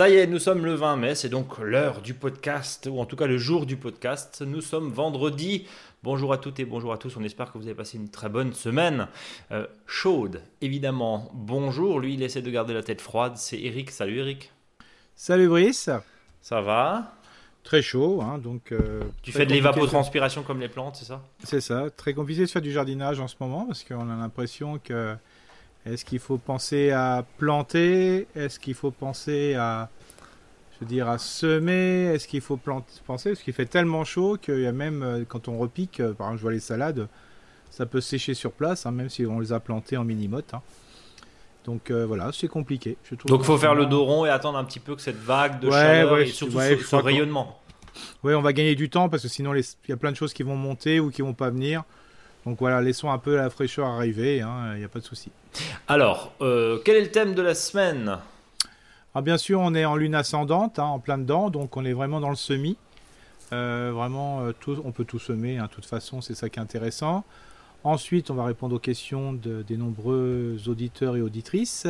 Ça y est, nous sommes le 20 mai, c'est donc l'heure du podcast, ou en tout cas le jour du podcast. Nous sommes vendredi. Bonjour à toutes et bonjour à tous, on espère que vous avez passé une très bonne semaine. Euh, chaude, évidemment. Bonjour, lui il essaie de garder la tête froide, c'est Eric. Salut Eric. Salut Brice. Ça va? Très chaud, hein, donc... Euh, tu fais de l'évapotranspiration comme les plantes, c'est ça? C'est ça, très compliqué de faire du jardinage en ce moment, parce qu'on a l'impression que est-ce qu'il faut penser à planter? Est-ce qu'il faut penser à, je veux dire, à semer? Est-ce qu'il faut planter, penser? Parce qu'il fait tellement chaud qu'il y a même, euh, quand on repique, euh, par exemple, je vois les salades, ça peut sécher sur place, hein, même si on les a plantées en mini-motte. Hein. Donc euh, voilà, c'est compliqué. Donc il faut faire le dos rond et attendre un petit peu que cette vague de chaleur et surtout ce, rayonnement. Oui, on va gagner du temps parce que sinon il y a plein de choses qui vont monter ou qui vont pas venir. Donc voilà, laissons un peu la fraîcheur arriver, il hein, n'y a pas de souci. Alors, euh, quel est le thème de la semaine? Ah, Bien sûr, on est en lune ascendante, hein, en plein dedans, donc on est vraiment dans le semis. Euh, vraiment, euh, tout, on peut tout semer, hein, de toute façon, c'est ça qui est intéressant. Ensuite, on va répondre aux questions des nombreux auditeurs et auditrices.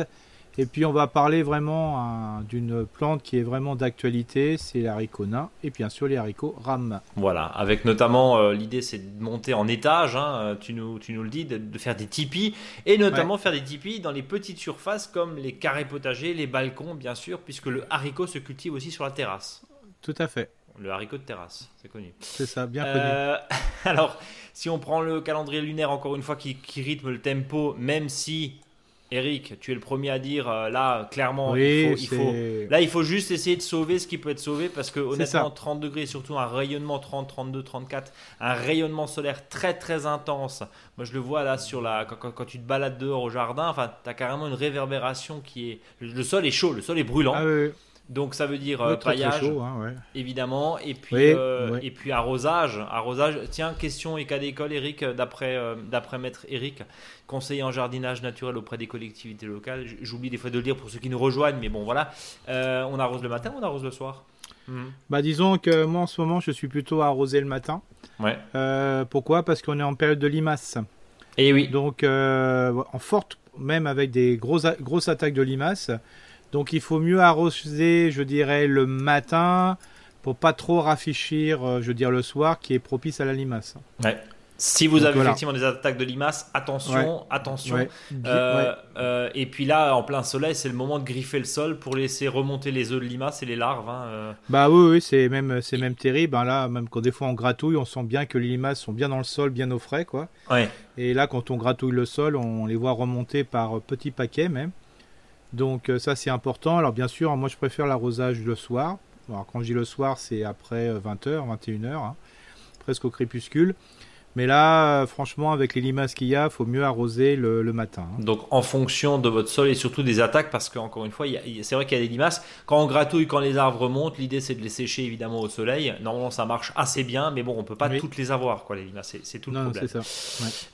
Et puis on va parler vraiment hein, d'une plante qui est vraiment d'actualité, c'est l'haricot nain et bien sûr les haricots rames. Voilà, avec notamment euh, l'idée c'est de monter en étage, hein, tu, nous, tu nous le dis, de, faire des tipis et notamment faire des tipis dans les petites surfaces comme les carrés potagers, les balcons bien sûr, puisque le haricot se cultive aussi sur la terrasse. Tout à fait. Le haricot de terrasse, c'est connu. C'est ça, bien connu. Euh, alors, si on prend le calendrier lunaire encore une fois qui, qui rythme le tempo, même si Eric, tu es le premier à dire euh, là clairement il, faut, là il faut juste essayer de sauver ce qui peut être sauvé parce que honnêtement 30 degrés surtout un rayonnement 30 32 34 un rayonnement solaire très très intense. Moi je le vois là sur la quand, tu te balades dehors au jardin, enfin tu as carrément une réverbération qui est le, sol est chaud, le sol est brûlant. Ah donc ça veut dire euh, paillage, hein, évidemment, et puis euh, et puis arrosage, arrosage. Tiens, question et cas d'école, Eric, d'après euh, d'après maître Eric, conseiller en jardinage naturel auprès des collectivités locales. J'oublie des fois de le dire pour ceux qui nous rejoignent, mais bon voilà, on arrose le matin ou on arrose le soir? Hmm. Bah disons que moi en ce moment je suis plutôt arrosé le matin. Ouais. pourquoi? Parce qu'on est en période de limaces. Et eh oui. Donc en forte, même avec des grosses grosses attaques de limaces. Donc il faut mieux arroser, je dirais, le matin pour pas trop rafraîchir, euh, je veux dire, le soir, qui est propice à la limace. Ouais. Si vous avez effectivement des attaques de limaces, attention, attention. Euh, euh, et puis là, en plein soleil, c'est le moment de griffer le sol pour laisser remonter les œufs de limaces et les larves. Hein, bah oui, oui c'est même, c'est même terrible. Hein. Là, même quand des fois on gratouille, on sent bien que les limaces sont bien dans le sol, bien au frais, quoi. Ouais. Et là, quand on gratouille le sol, on les voit remonter par petits paquets même. Donc euh, ça c'est important. Alors bien sûr, moi je préfère l'arrosage le soir. Alors quand je dis le soir, c'est après 20h, euh, 21h, presque au crépuscule. Mais là, euh, franchement, avec les limaces qu'il y a, il faut mieux arroser le, matin. Hein. Donc, en fonction de votre sol et surtout des attaques, parce qu'encore une fois, c'est vrai qu'il y a des limaces. Quand on gratouille, quand les arbres remontent, l'idée c'est de les sécher évidemment au soleil. Normalement, ça marche assez bien, mais bon, on peut pas toutes les avoir, quoi, les limaces. C'est tout le problème. Ça.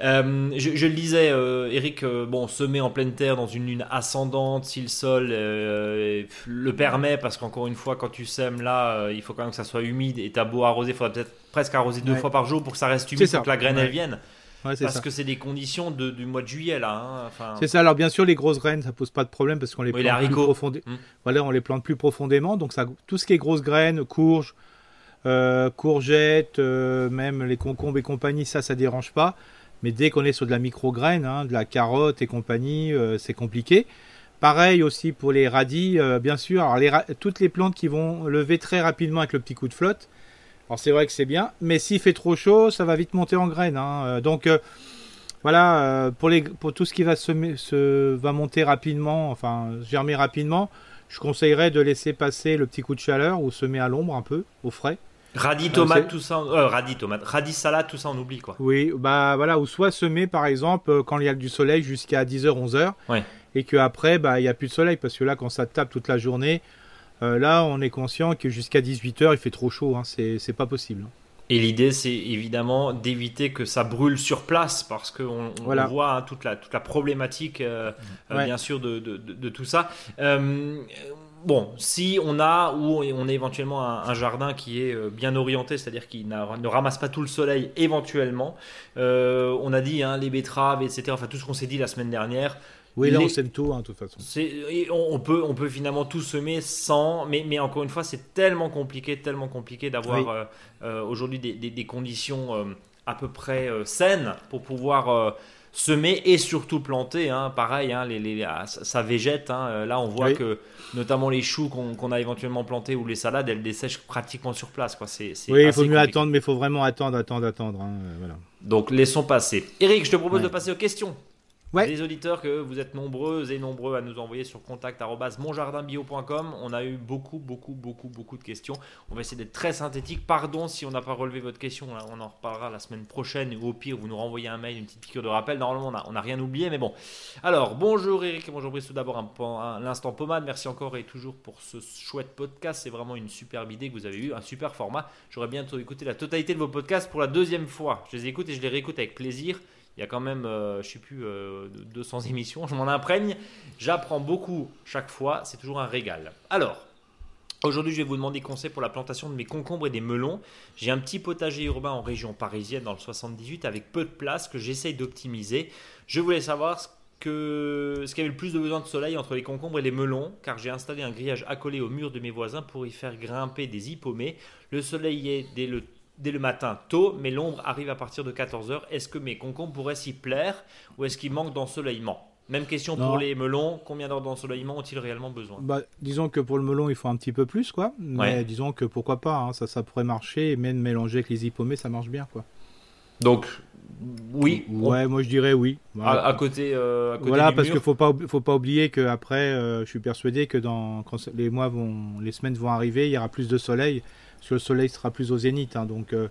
Euh, je, le disais, euh, Eric, bon, semer en pleine terre dans une lune ascendante, si le sol le permet, parce qu'encore une fois, quand tu sèmes là, il faut quand même que ça soit humide et t'as beau arroser, il faudrait peut-être presque arroser deux fois par jour pour que ça reste humide, pour que la graine elle vienne. parce que c'est des conditions du mois de juillet là. Hein, c'est ça. Alors bien sûr, les grosses graines, ça pose pas de problème parce qu'on les plante plus profondément. Hmm. Voilà, on les plante plus profondément. Donc ça, tout ce qui est grosses graines, courges, euh, courgettes, euh, même les concombres et compagnie, ça, ça dérange pas. Mais dès qu'on est sur de la micro-graine, hein, de la carotte et compagnie, euh, c'est compliqué. Pareil aussi pour les radis, bien sûr. Alors les toutes les plantes qui vont lever très rapidement avec le petit coup de flotte, alors c'est vrai que c'est bien, mais s'il fait trop chaud, ça va vite monter en graines. Hein. Euh, donc euh, voilà, euh, pour, les, pour tout ce qui va, se, va monter rapidement, enfin germer rapidement, je conseillerais de laisser passer le petit coup de chaleur ou semer à l'ombre un peu, au frais. Radis, tomate, tout ça, euh, radis, tomate, radis, salade, tout ça, on oublie quoi. Oui, bah voilà, ou soit semer par exemple quand il y a du soleil jusqu'à 10h, 11h, ouais. et qu'après, bah, il n'y a plus de soleil, parce que là, quand ça tape toute la journée, euh, là, on est conscient que jusqu'à 18h, il fait trop chaud. Hein. C'est pas possible. Et l'idée, c'est évidemment d'éviter que ça brûle sur place, parce qu'on on voit hein, toute, la, toute la problématique, euh, euh, bien sûr, de, de, tout ça. bon, si on a ou on est éventuellement un, jardin qui est bien orienté, c'est-à-dire qui ne ramasse pas tout le soleil éventuellement, on a dit hein, les betteraves, etc., enfin tout ce qu'on s'est dit la semaine dernière, Oui, là, on sème tout, hein, de toute façon. On, on, peut, on peut finalement tout semer sans. Mais, mais encore une fois, c'est tellement compliqué, tellement compliqué d'avoir euh, euh, aujourd'hui des, des, conditions euh, à peu près saines pour pouvoir semer et surtout planter. Hein. Pareil, hein, les, les, ah, ça, végète. Hein. Là, on voit que notamment les choux qu'on a éventuellement plantés ou les salades, elles dessèchent pratiquement sur place. Quoi. oui, il faut mieux attendre, mais il faut vraiment attendre, attendre, attendre. Voilà. Donc, laissons passer. Eric, je te propose de passer aux questions. Les auditeurs que vous êtes nombreux et nombreux à nous envoyer sur contact@monjardinbio.com. On a eu beaucoup, beaucoup, beaucoup, beaucoup de questions. On va essayer d'être très synthétique. Pardon si on n'a pas relevé votre question. On en reparlera la semaine prochaine ou au pire, vous nous renvoyez un mail, une petite piqûre de rappel. Normalement, on n'a rien oublié, mais bon. Alors, bonjour Eric et bonjour Brice. Tout d'abord, un, l'instant pommade. Merci encore et toujours pour ce chouette podcast. C'est vraiment une superbe idée que vous avez eu, un super format. J'aurais bientôt écouté la totalité de vos podcasts pour la deuxième fois. Je les écoute et je les réécoute avec plaisir. Il y a quand même, euh, je sais plus, 200 euh, émissions. Je m'en imprègne. J'apprends beaucoup chaque fois. C'est toujours un régal. Alors, Aujourd'hui, je vais vous demander conseil pour la plantation de mes concombres et des melons. J'ai un petit potager urbain en région parisienne dans le 78 avec peu de place que j'essaye d'optimiser. Je voulais savoir ce que ce qui avait le plus de besoin de soleil entre les concombres et les melons, car j'ai installé un grillage accolé au mur de mes voisins pour y faire grimper des hippomées. Le soleil est dès le dès le matin tôt, mais l'ombre arrive à partir de 14h. Est-ce que mes concombres pourraient s'y plaire ou est-ce qu'il manque d'ensoleillement? Même question pour les melons, combien d'heures d'ensoleillement ont-ils réellement besoin? Bah, Disons que pour le melon, il faut un petit peu plus, quoi. Mais disons que pourquoi pas, hein, ça, ça pourrait marcher, et même mélanger avec les hippomées, ça marche bien, quoi. Donc, oui. Ouais, moi je dirais oui. À, côté, euh, à, côté, Voilà, parce qu'il faut pas faut pas oublier que après, euh, je suis persuadé que dans quand les mois vont, les semaines vont arriver, il y aura plus de soleil parce que le soleil sera plus au zénith. Hein, donc euh,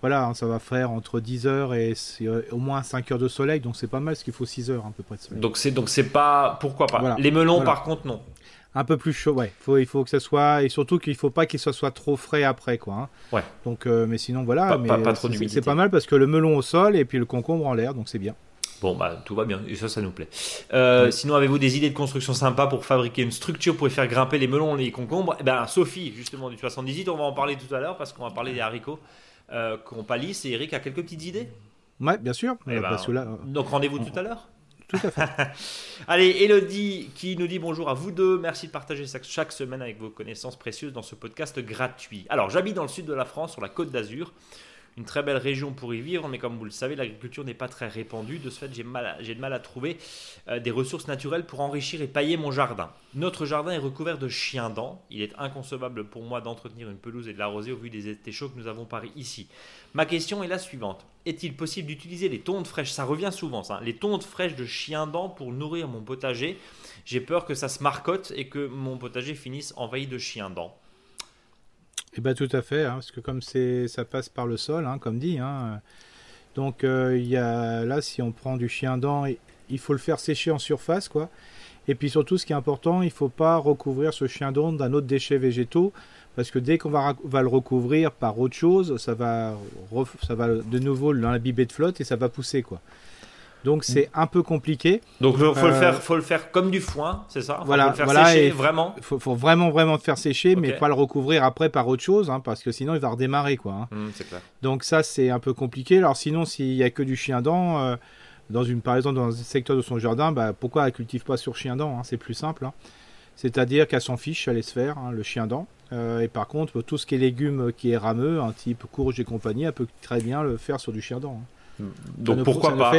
voilà, hein, ça va faire entre 10 heures et euh, au moins 5 heures de soleil, donc c'est pas mal, ce qu'il faut 6 heures à peu près de soleil. Donc c'est donc c'est pas pourquoi pas? Les melons par contre non. Un peu plus chaud, ouais. Faut, il faut que ça soit et surtout qu'il faut pas qu'il soit, soit trop frais après, quoi. Hein. Ouais. Donc, euh, mais sinon voilà, pas, pas, trop c'est pas mal parce que le melon au sol et puis le concombre en l'air, donc c'est bien. Bon, bah, tout va bien, et ça, ça nous plaît. Euh, sinon, avez-vous des idées de construction sympas pour fabriquer une structure pour faire grimper les melons, les concombres? Eh ben, Sophie, justement, du 78, on va en parler tout à l'heure parce qu'on va parler des haricots euh, qu'on palisse. Et Eric a quelques petites idées? Ouais, bien sûr. Eh ben, donc, rendez-vous tout à l'heure? Tout à fait. Allez, Elodie qui nous dit bonjour à vous deux. Merci de partager chaque semaine avec vos connaissances précieuses dans ce podcast gratuit. Alors, j'habite dans le sud de la France, sur la côte d'Azur une très belle région pour y vivre, mais comme vous le savez, l'agriculture n'est pas très répandue. De ce fait, j'ai mal, de mal à trouver euh, des ressources naturelles pour enrichir et pailler mon jardin. Notre jardin est recouvert de chiens dents. Il est inconcevable pour moi d'entretenir une pelouse et de l'arroser au vu des étés chauds que nous avons par ici. Ma question est la suivante. Est-il possible d'utiliser les tontes fraîches? Ça revient souvent, ça. Les tontes fraîches de chiens dents pour nourrir mon potager. J'ai peur que ça se marcotte et que mon potager finisse envahi de chiens dents. Eh bien, tout à fait, hein, parce que comme ça passe par le sol, hein, comme dit. Hein, donc, euh, y a, là, si on prend du chien dent, il faut le faire sécher en surface, quoi. Et puis surtout, ce qui est important, il ne faut pas recouvrir ce chien dent d'un autre déchet végétaux, parce que dès qu'on va, va, le recouvrir par autre chose, ça va, ça va de nouveau l'imbiber de flotte et ça va pousser, quoi. Donc c'est un peu compliqué. Donc il faut, le faire, faut le faire comme du foin, c'est ça? Voilà, faut le faire voilà, sécher vraiment? Il faut, vraiment vraiment le faire sécher, mais pas le recouvrir après par autre chose, hein, parce que sinon il va redémarrer quoi. Hein. Mmh, clair. Donc ça c'est un peu compliqué. Alors sinon s'il y a que du chien dent, euh, dans une par exemple dans un secteur de son jardin, bah, pourquoi elle cultive pas sur chien dent hein, C'est plus simple. C'est-à-dire qu'elle s'en fiche, elle laisse faire le chien dent. Euh, et par contre, tout ce qui est légumes qui est rameux, un type courge et compagnie, elle peut très bien le faire sur du chien dent. Donc pourquoi pas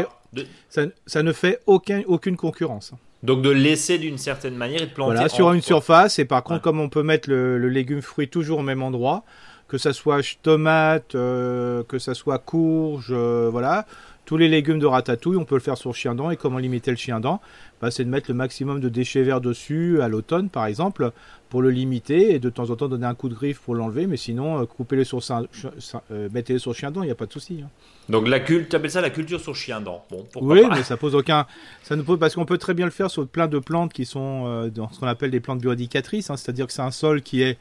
ça, ne fait aucun, aucune concurrence. Donc de laisser d'une certaine manière et de planter. Voilà, sur une surface. Et par contre, comme on peut mettre le, légume fruit toujours au même endroit, que ça soit tomate, euh, que ça soit courge, euh, voilà, tous les légumes de ratatouille, on peut le faire sur chien dent. Et comment limiter le chien dent? Bah, C'est de mettre le maximum de déchets verts dessus à l'automne, par exemple, pour le limiter et de temps en temps donner un coup de griffe pour l'enlever. Mais sinon, euh, coupez-les sur, euh, mettez-les sur chien dent, il n'y a pas de souci. Hein. Donc la tu appelles ça la culture sur chien dent. Bon, oui, mais ça pose aucun. Ça ne pose parce qu'on peut très bien le faire sur plein de plantes qui sont euh, dans ce qu'on appelle des plantes bioindicatrices. Hein, C'est-à-dire que c'est un sol qui est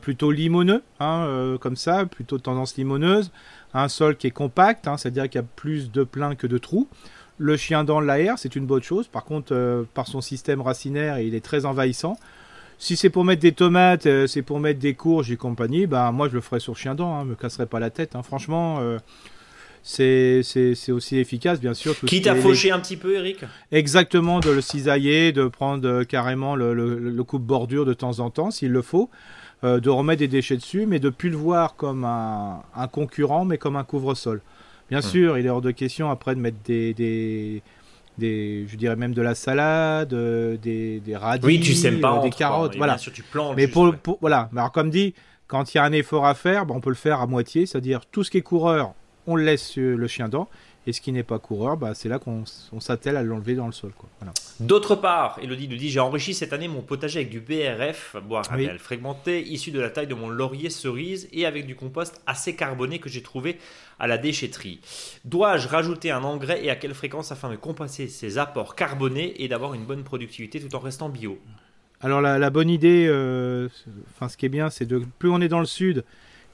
plutôt limoneux, hein, comme ça, plutôt de tendance limoneuse un sol qui est compact, hein, c'est-à-dire qu'il y a plus de pleins que de trous. Le chien dans l'air, c'est une bonne chose. Par contre, euh, par son système racinaire, il est très envahissant. Si c'est pour mettre des tomates, euh, c'est pour mettre des courges et compagnie, bah moi je le ferais sur chien dent, hein, me casserais pas la tête. Hein. Franchement, euh, c'est aussi efficace, bien sûr. Tout Quitte à faucher un petit peu, Eric? Exactement, de le cisailler, de prendre carrément le, le, coupe-bordure de temps en temps, s'il le faut, euh, de remettre des déchets dessus, mais de plus le voir comme un, concurrent, mais comme un couvre-sol. Bien hum. sûr, il est hors de question après de mettre des, des, des je dirais même de la salade, euh, des, des radis, oui, tu pas euh, des carottes, voilà. Sûr, tu plantes mais pour, voilà, alors comme dit, quand il y a un effort à faire, ben, on peut le faire à moitié, c'est-à-dire tout ce qui est coureur, on le laisse le chien dent. Et ce qui n'est pas coureur, bah, c'est là qu'on s'attelle à l'enlever dans le sol. D'autre part, Elodie nous dit J'ai enrichi cette année mon potager avec du BRF, bois oui. fragmenté, issu de la taille de mon laurier cerise et avec du compost assez carboné que j'ai trouvé à la déchetterie. Dois-je rajouter un engrais et à quelle fréquence afin de compenser ces apports carbonés et d'avoir une bonne productivité tout en restant bio? Alors, la, bonne idée, euh, enfin, ce qui est bien, c'est de plus on est dans le sud,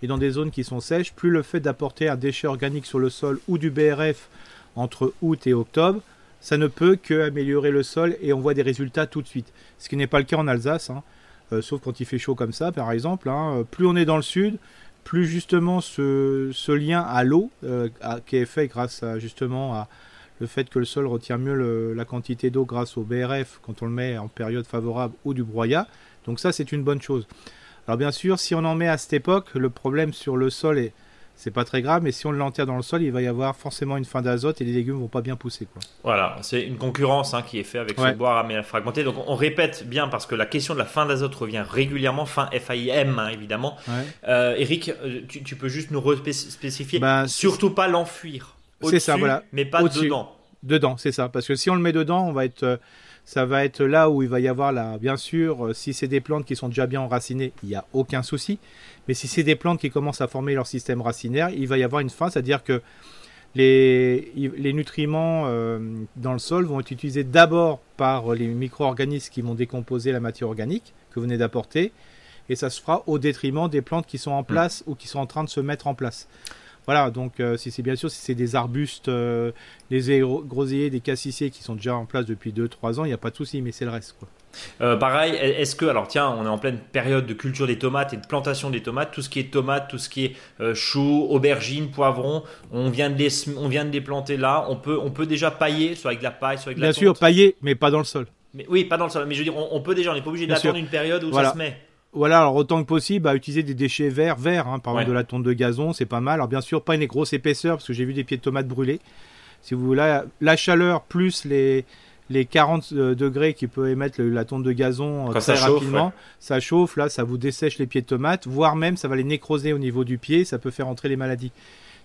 et dans des zones qui sont sèches, plus le fait d'apporter un déchet organique sur le sol ou du BRF entre août et octobre, ça ne peut qu'améliorer le sol et on voit des résultats tout de suite. Ce qui n'est pas le cas en Alsace, hein. euh, sauf quand il fait chaud comme ça, par exemple. Hein. Plus on est dans le sud, plus justement ce, lien à l'eau, euh, qui est fait grâce justement à le fait que le sol retient mieux la quantité d'eau grâce au BRF quand on le met en période favorable ou du broyat. Donc ça, c'est une bonne chose. Alors bien sûr, si on en met à cette époque, le problème sur le sol est c'est pas très grave, mais si on l'enterre dans le sol, il va y avoir forcément une fin d'azote et les légumes vont pas bien pousser. Quoi. Voilà, c'est une concurrence hein, qui est faite avec ce bois à fragmenté. Donc on répète bien parce que la question de la fin d'azote revient régulièrement, fin FAIM hein, évidemment. Euh, Eric, euh, tu, peux juste nous spécifier, ben, surtout pas l'enfuir. C'est ça, voilà. Mais pas dedans. Dedans, c'est ça. Parce que si on le met dedans, on va être euh, ça va être là où il va y avoir là, bien sûr, euh, si c'est des plantes qui sont déjà bien enracinées, il n'y a aucun souci. Mais si c'est des plantes qui commencent à former leur système racinaire, il va y avoir une fin, c'est-à-dire que les, les nutriments euh, dans le sol vont être utilisés d'abord par les micro-organismes qui vont décomposer la matière organique que vous venez d'apporter, et ça se fera au détriment des plantes qui sont en mmh. place ou qui sont en train de se mettre en place. Voilà, donc euh, si c'est bien sûr si c'est des arbustes, euh, des groseilliers, des cassissiers qui sont déjà en place depuis 2-3 ans, il n'y a pas de souci, mais c'est le reste. Quoi. Euh, pareil, est-ce que, alors tiens, on est en pleine période de culture des tomates et de plantation des tomates, tout ce qui est tomates, tout ce qui est choux, aubergines, poivrons, on vient, de les, on vient de les planter là, on peut, on peut déjà pailler, soit avec de la paille, soit avec de la Bien sûr, pailler, mais pas dans le sol. Mais, oui, pas dans le sol, mais je veux dire, on, peut déjà, on n'est pas obligé d'attendre une période où ça se met. Voilà, alors autant que possible, à utiliser des déchets verts, verts, hein, par exemple de la tonte de gazon, c'est pas mal. Alors bien sûr, pas une grosse épaisseur, parce que j'ai vu des pieds de tomates brûlés. Si vous voulez, la, chaleur plus les, les 40 euh, degrés qui peut émettre la tonte de gazon euh, très rapidement, ça chauffe, là, ça vous dessèche les pieds de tomates, voire même ça va les nécroser au niveau du pied, ça peut faire entrer les maladies.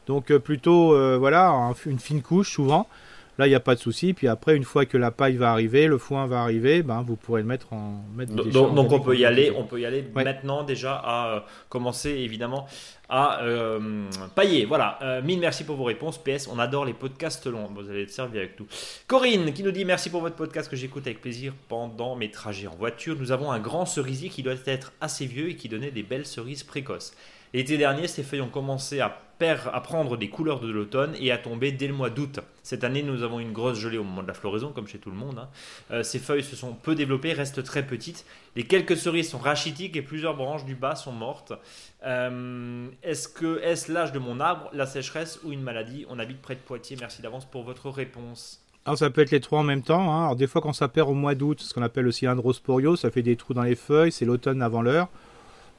Donc euh, plutôt, voilà, une fine couche souvent. Là, il n'y a pas de souci. Puis après, une fois que la paille va arriver, le foin va arriver, ben, vous pourrez le mettre en. Mettre donc, donc on peut y aller, on peut y aller maintenant déjà à euh, commencer évidemment à euh, pailler. Voilà. Euh, mille merci pour vos réponses. PS, on adore les podcasts longs. Vous allez être servi avec tout. Corinne qui nous dit merci pour votre podcast que j'écoute avec plaisir pendant mes trajets en voiture. Nous avons un grand cerisier qui doit être assez vieux et qui donnait des belles cerises précoces. L'été dernier, ces feuilles ont commencé à, à prendre des couleurs de l'automne et à tomber dès le mois d'août. Cette année, nous avons une grosse gelée au moment de la floraison, comme chez tout le monde. Hein. Euh, ces feuilles se sont peu développées, restent très petites. Les quelques cerises sont rachitiques et plusieurs branches du bas sont mortes. Euh, est-ce que l'âge de mon arbre, la sécheresse ou une maladie? On habite près de Poitiers. Merci d'avance pour votre réponse. Alors ça peut être les trois en même temps. Hein. Alors des fois quand ça perd au mois d'août, ce qu'on appelle le cylindrosporio, ça fait des trous dans les feuilles, c'est l'automne avant l'heure.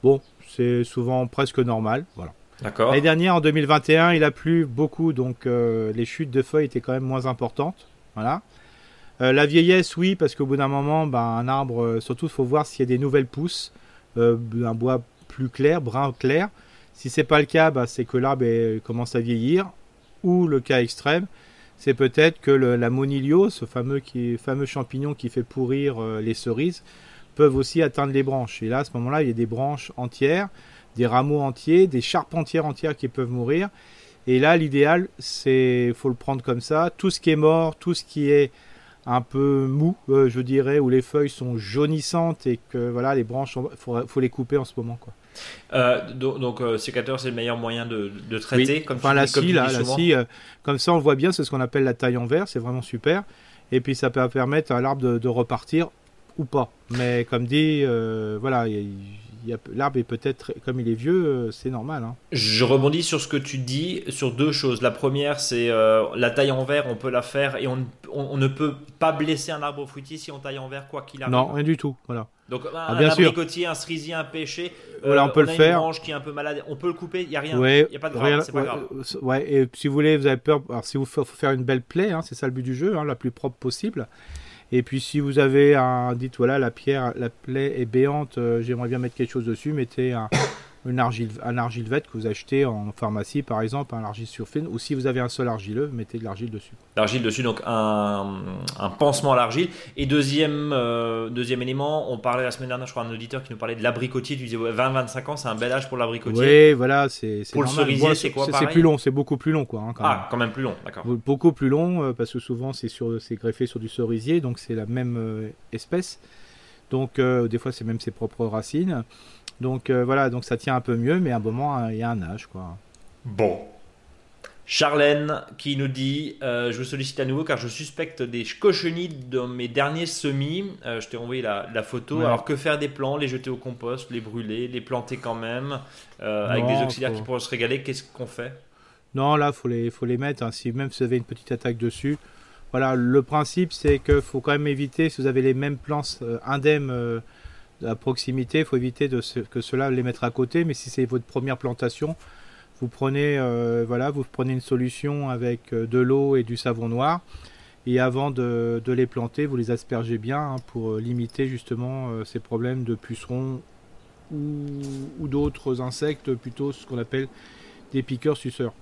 Bon, c'est souvent presque normal. Voilà. D'accord. L'année dernière, en 2021, il a plu beaucoup, donc euh, les chutes de feuilles étaient quand même moins importantes. Voilà. Euh, la vieillesse, oui, parce qu'au bout d'un moment, ben, un arbre, euh, surtout, il faut voir s'il y a des nouvelles pousses, un bois plus clair, brun clair. Si c'est pas le cas, ben, c'est que l'arbre commence à vieillir. Ou le cas extrême, c'est peut-être que la monilio, ce fameux, qui, fameux champignon qui fait pourrir les cerises, peuvent aussi atteindre les branches. Et là, à ce moment-là, il y a des branches entières, des rameaux entiers, des charpentières entières qui peuvent mourir. Et là, l'idéal, c'est, faut le prendre comme ça. Tout ce qui est mort, tout ce qui est un peu mou, euh, je dirais, où les feuilles sont jaunissantes et que voilà, les branches, il faut, les couper en ce moment, quoi. Euh, donc, euh, sécateur, c'est le meilleur moyen de, traiter, comme enfin, la scie, là, la scie, comme ça, on le voit bien, c'est ce qu'on appelle la taille en verre, c'est vraiment super. Et puis, ça peut permettre à l'arbre de repartir ou pas. Mais comme dit, euh, voilà, il l'arbre est peut-être, comme il est vieux, euh, c'est normal. Hein. Je rebondis sur ce que tu dis sur deux choses. La première, c'est euh, la taille en verre, on peut la faire et on, on, ne peut pas blesser un arbre fruitier si on taille en verre, quoi qu'il arrive. Non, rien du tout. Voilà. Donc un, ah, bien abricotier, un cerisier, un pêcher, voilà, on peut le a faire. Une branche qui est un peu malade, on peut le couper, il y a rien, il y a pas de grave, c'est pas grave. Ouais, et si vous voulez, vous avez peur, alors si vous faut faire une belle plaie, hein, c'est ça le but du jeu, hein, la plus propre possible. Et puis si vous avez un, dites voilà, la pierre, la plaie est béante, euh, j'aimerais bien mettre quelque chose dessus, mettez un, une argile, un argilevette que vous achetez en pharmacie, par exemple, un argile surfine, ou si vous avez un sol argileux, mettez de l'argile dessus. L'argile dessus, donc un, un pansement à l'argile. Et deuxième, euh, deuxième élément, on parlait la semaine dernière, je crois, un auditeur qui nous parlait de l'abricotier. Tu disais 20-25 ans, c'est un bel âge pour l'abricotier. Oui, voilà, c'est. Pour le cerisier, c'est quoi C'est plus long, c'est beaucoup plus long, quoi. Hein, quand ah, quand même plus long, d'accord. Beaucoup plus long, euh, parce que souvent c'est greffé sur du cerisier, donc c'est la même euh, espèce. Donc des fois c'est même ses propres racines. Donc euh, voilà, donc ça tient un peu mieux, mais à un moment, hein, il y a un âge, quoi. Bon. Charlène qui nous dit euh, Je vous sollicite à nouveau car je suspecte des cochonnies dans mes derniers semis. Euh, je t'ai envoyé la, photo. Alors que faire des plants? Les jeter au compost, les brûler, les planter quand même Avec des auxiliaires qui pourraient se régaler Qu'est-ce qu'on fait? Non, là, il faut les, faut les mettre. Hein. Si même si vous avez une petite attaque dessus. Voilà, le principe c'est qu'il faut quand même éviter, si vous avez les mêmes plants indemnes à proximité, il faut éviter que cela les mettre à côté. Mais si c'est votre première plantation, vous prenez, euh, voilà, vous prenez une solution avec euh, de l'eau et du savon noir. Et avant de, les planter, vous les aspergez bien hein, pour euh, limiter justement ces problèmes de pucerons ou, d'autres insectes, plutôt ce qu'on appelle des piqueurs suceurs.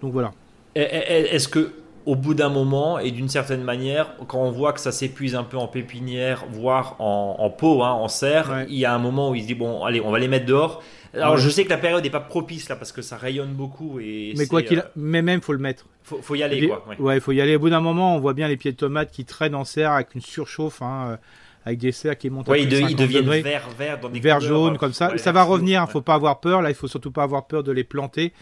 Donc voilà. Est-ce que au bout d'un moment et d'une certaine manière, quand on voit que ça s'épuise un peu en pépinière, voire en, pot, hein, en serre, il y a un moment où il se dit bon, allez, on va les mettre dehors. Alors je sais que la période n'est pas propice là parce que ça rayonne beaucoup et mais quoi qu'il, euh, mais même faut le mettre. Faut, faut y aller quoi. Ouais. il faut y aller. Au bout d'un moment, on voit bien les pieds de tomates qui traînent en serre avec une surchauffe. Hein, euh, avec des serres qui montent à ils, ils deviennent vert, vert, dans des vert jaune comme ça. Ça va revenir. Il ne faut pas avoir peur. Là, il faut surtout pas avoir peur de les planter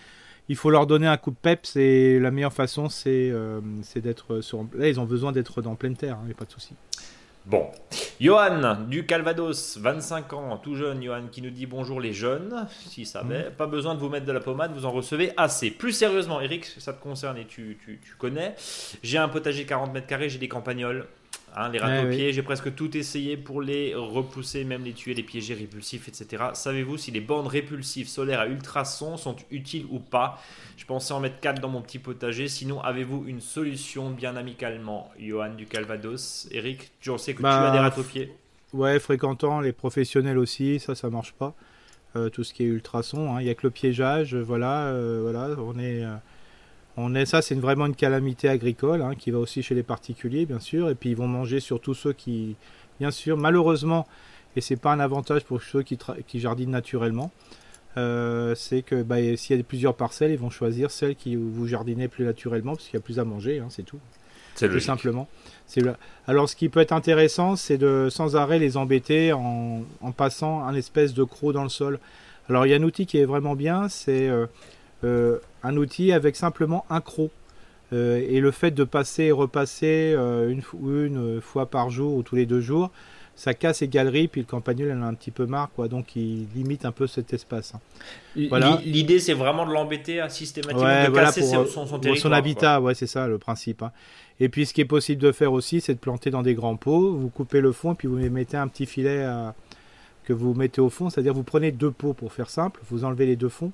il faut leur donner un coup de peps et la meilleure façon c'est euh, d'être sur là ils ont besoin d'être dans pleine terre il hein, n'y a pas de souci. Bon. Johan du Calvados 25 ans tout jeune Johan qui nous dit bonjour les jeunes si ça va. Pas besoin de vous mettre de la pommade vous en recevez assez. Plus sérieusement Eric ça te concerne et tu, tu, tu connais. J'ai un potager 40 mètres carrés j'ai des campagnols Hein, les rats pieds, j'ai presque tout essayé pour les repousser, même les tuer, les piéger répulsifs, etc. Savez-vous si les bandes répulsives solaires à ultrasons sont utiles ou pas? Je pensais en mettre 4 dans mon petit potager. Sinon, avez-vous une solution bien amicalement Johan du Calvados? Eric, je sais que tu as des rats pieds. Ouais, fréquentant, les professionnels aussi, ça, ça marche pas. Euh, tout ce qui est ultrasons, hein. il n'y a que le piégeage, voilà, euh, voilà, on est... Euh, on est, ça, c'est vraiment une calamité agricole hein, qui va aussi chez les particuliers, bien sûr. Et puis ils vont manger sur tous ceux qui, bien sûr, malheureusement, et c'est pas un avantage pour ceux qui, qui jardinent naturellement. Euh, c'est que bah, s'il y a plusieurs parcelles, ils vont choisir celles qui vous jardinez plus naturellement parce qu'il y a plus à manger, hein, c'est tout. C'est tout simplement. Alors, ce qui peut être intéressant, c'est de sans arrêt les embêter en, passant un espèce de croc dans le sol. Alors, il y a un outil qui est vraiment bien, c'est euh, euh, un outil avec simplement un croc. Euh, et le fait de passer et repasser euh, une, une, fois par jour ou tous les deux jours, ça casse les galeries, puis le campagnol en a un petit peu marre, quoi, donc il limite un peu cet espace. Hein. Voilà. L'idée, c'est vraiment de l'embêter à systématiquement, de casser son, son, territoire, son habitat, ouais, c'est ça le principe. Hein. Et puis ce qui est possible de faire aussi, c'est de planter dans des grands pots, vous coupez le fond, puis vous mettez un petit filet que vous mettez au fond, c'est-à-dire vous prenez deux pots pour faire simple, vous enlevez les deux fonds,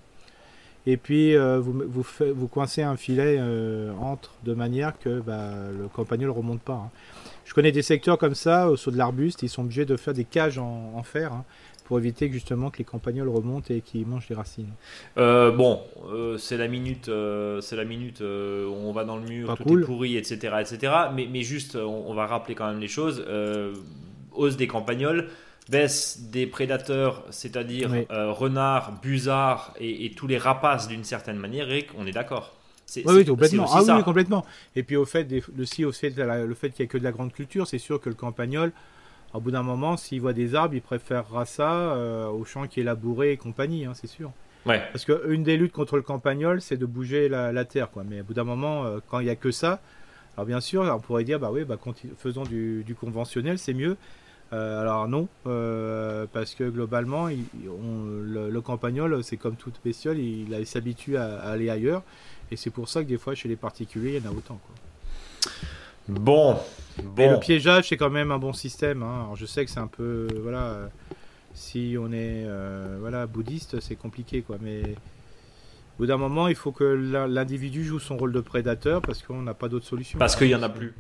et puis euh, vous, vous, vous, coincez un filet euh, entre de manière que bah, le campagnol ne remonte pas. Hein. Je connais des secteurs comme ça, au saut de l'arbuste, ils sont obligés de faire des cages en, fer hein, pour éviter justement que les campagnols remontent et qu'ils mangent les racines. Euh, bon, c'est la minute, c'est la minute où on va dans le mur, tout est pourri, etc., etc. Mais, mais juste, on, on, va rappeler quand même les choses. hausse des campagnols baisse des prédateurs, c'est-à-dire euh, renards, busards et, tous les rapaces d'une certaine manière, Eric, on est d'accord. Oui, oui, complètement. Ah oui, complètement. Et puis au fait, des, aussi au fait, le fait qu'il n'y a que de la grande culture, c'est sûr que le campagnol, au bout d'un moment, s'il voit des arbres, il préférera ça euh, au champ qui est labouré et compagnie, hein, c'est sûr. Ouais. Parce qu'une des luttes contre le campagnol, c'est de bouger la, terre. Quoi. Mais au bout d'un moment, euh, quand il n'y a que ça, alors bien sûr, on pourrait dire, bah oui, bah, faisons du, du conventionnel, c'est mieux. Alors non, parce que globalement, le, campagnol, c'est comme toute bestiole, il, s'habitue à, aller ailleurs. Et c'est pour ça que des fois, chez les particuliers, il y en a autant. Quoi. Bon. bon. le piégeage, c'est quand même un bon système. Hein. Alors, je sais que c'est un peu. Voilà. Si on est voilà, bouddhiste, c'est compliqué. quoi. Mais au bout d'un moment, il faut que l'individu joue son rôle de prédateur parce qu'on n'a pas d'autre solution. Parce qu'il n'y en a plus.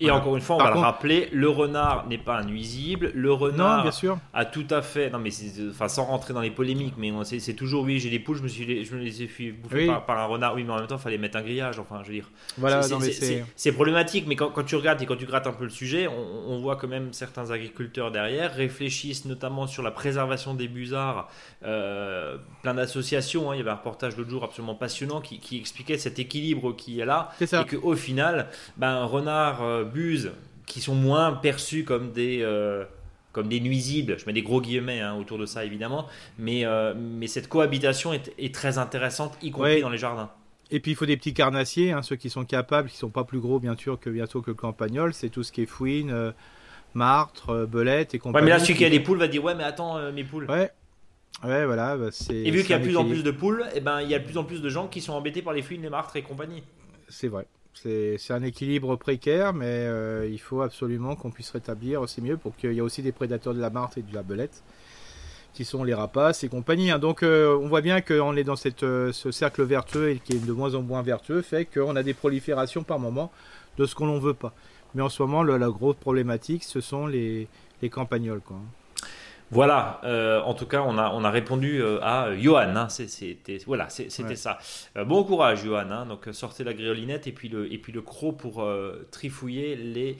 Et encore une fois, on va le rappeler, le renard n'est pas un nuisible. Le renard bien sûr. a tout à fait. Non, mais enfin, sans rentrer dans les polémiques, mais c'est toujours oui, j'ai des poules, je me suis, je me les ai fait bouffer par, un renard. Oui, mais en même temps, il fallait mettre un grillage. Enfin, je veux dire. Voilà, c'est problématique, mais quand, tu regardes et quand tu grattes un peu le sujet, on, voit quand même certains agriculteurs derrière réfléchissent notamment sur la préservation des busards. Euh, plein d'associations. Hein. Il y avait un reportage l'autre jour absolument passionnant qui, expliquait cet équilibre qui est là et qu'au final, ben, renard. Euh, buses qui sont moins perçus comme des, euh, comme des nuisibles, je mets des gros guillemets hein, autour de ça évidemment, mais, euh, mais cette cohabitation est, très intéressante, y compris dans les jardins. Et puis il faut des petits carnassiers, hein, ceux qui sont capables, qui sont pas plus gros bien sûr que bientôt que le campagnol, c'est tout ce qui est fouine, euh, martre, belette et compagnie. Ouais, mais là celui qui a des poules va dire ouais mais attends mes poules. Ouais. Ouais, voilà, bah, c'est. Et vu qu'il y a de plus en plus de poules, et eh ben, il y a de plus en plus de gens qui sont embêtés par les fouines, les martres et compagnie. C'est vrai. C'est un équilibre précaire, mais euh, il faut absolument qu'on puisse rétablir aussi mieux pour qu'il y ait aussi des prédateurs de la martre et de la belette, qui sont les rapaces et compagnie. Hein. Donc euh, on voit bien qu'on est dans euh, ce cercle vertueux et qui est de moins en moins vertueux, fait qu'on a des proliférations par moment de ce qu'on ne veut pas. Mais en ce moment, la grosse problématique, ce sont les, les campagnols. Quoi. Voilà, euh, en tout cas, on a, on a répondu euh, à Johan. Hein, c'était voilà, c'était ça. Euh, bon courage, Johan. Hein, donc sortez la griolinette et puis le et puis le croc pour trifouiller les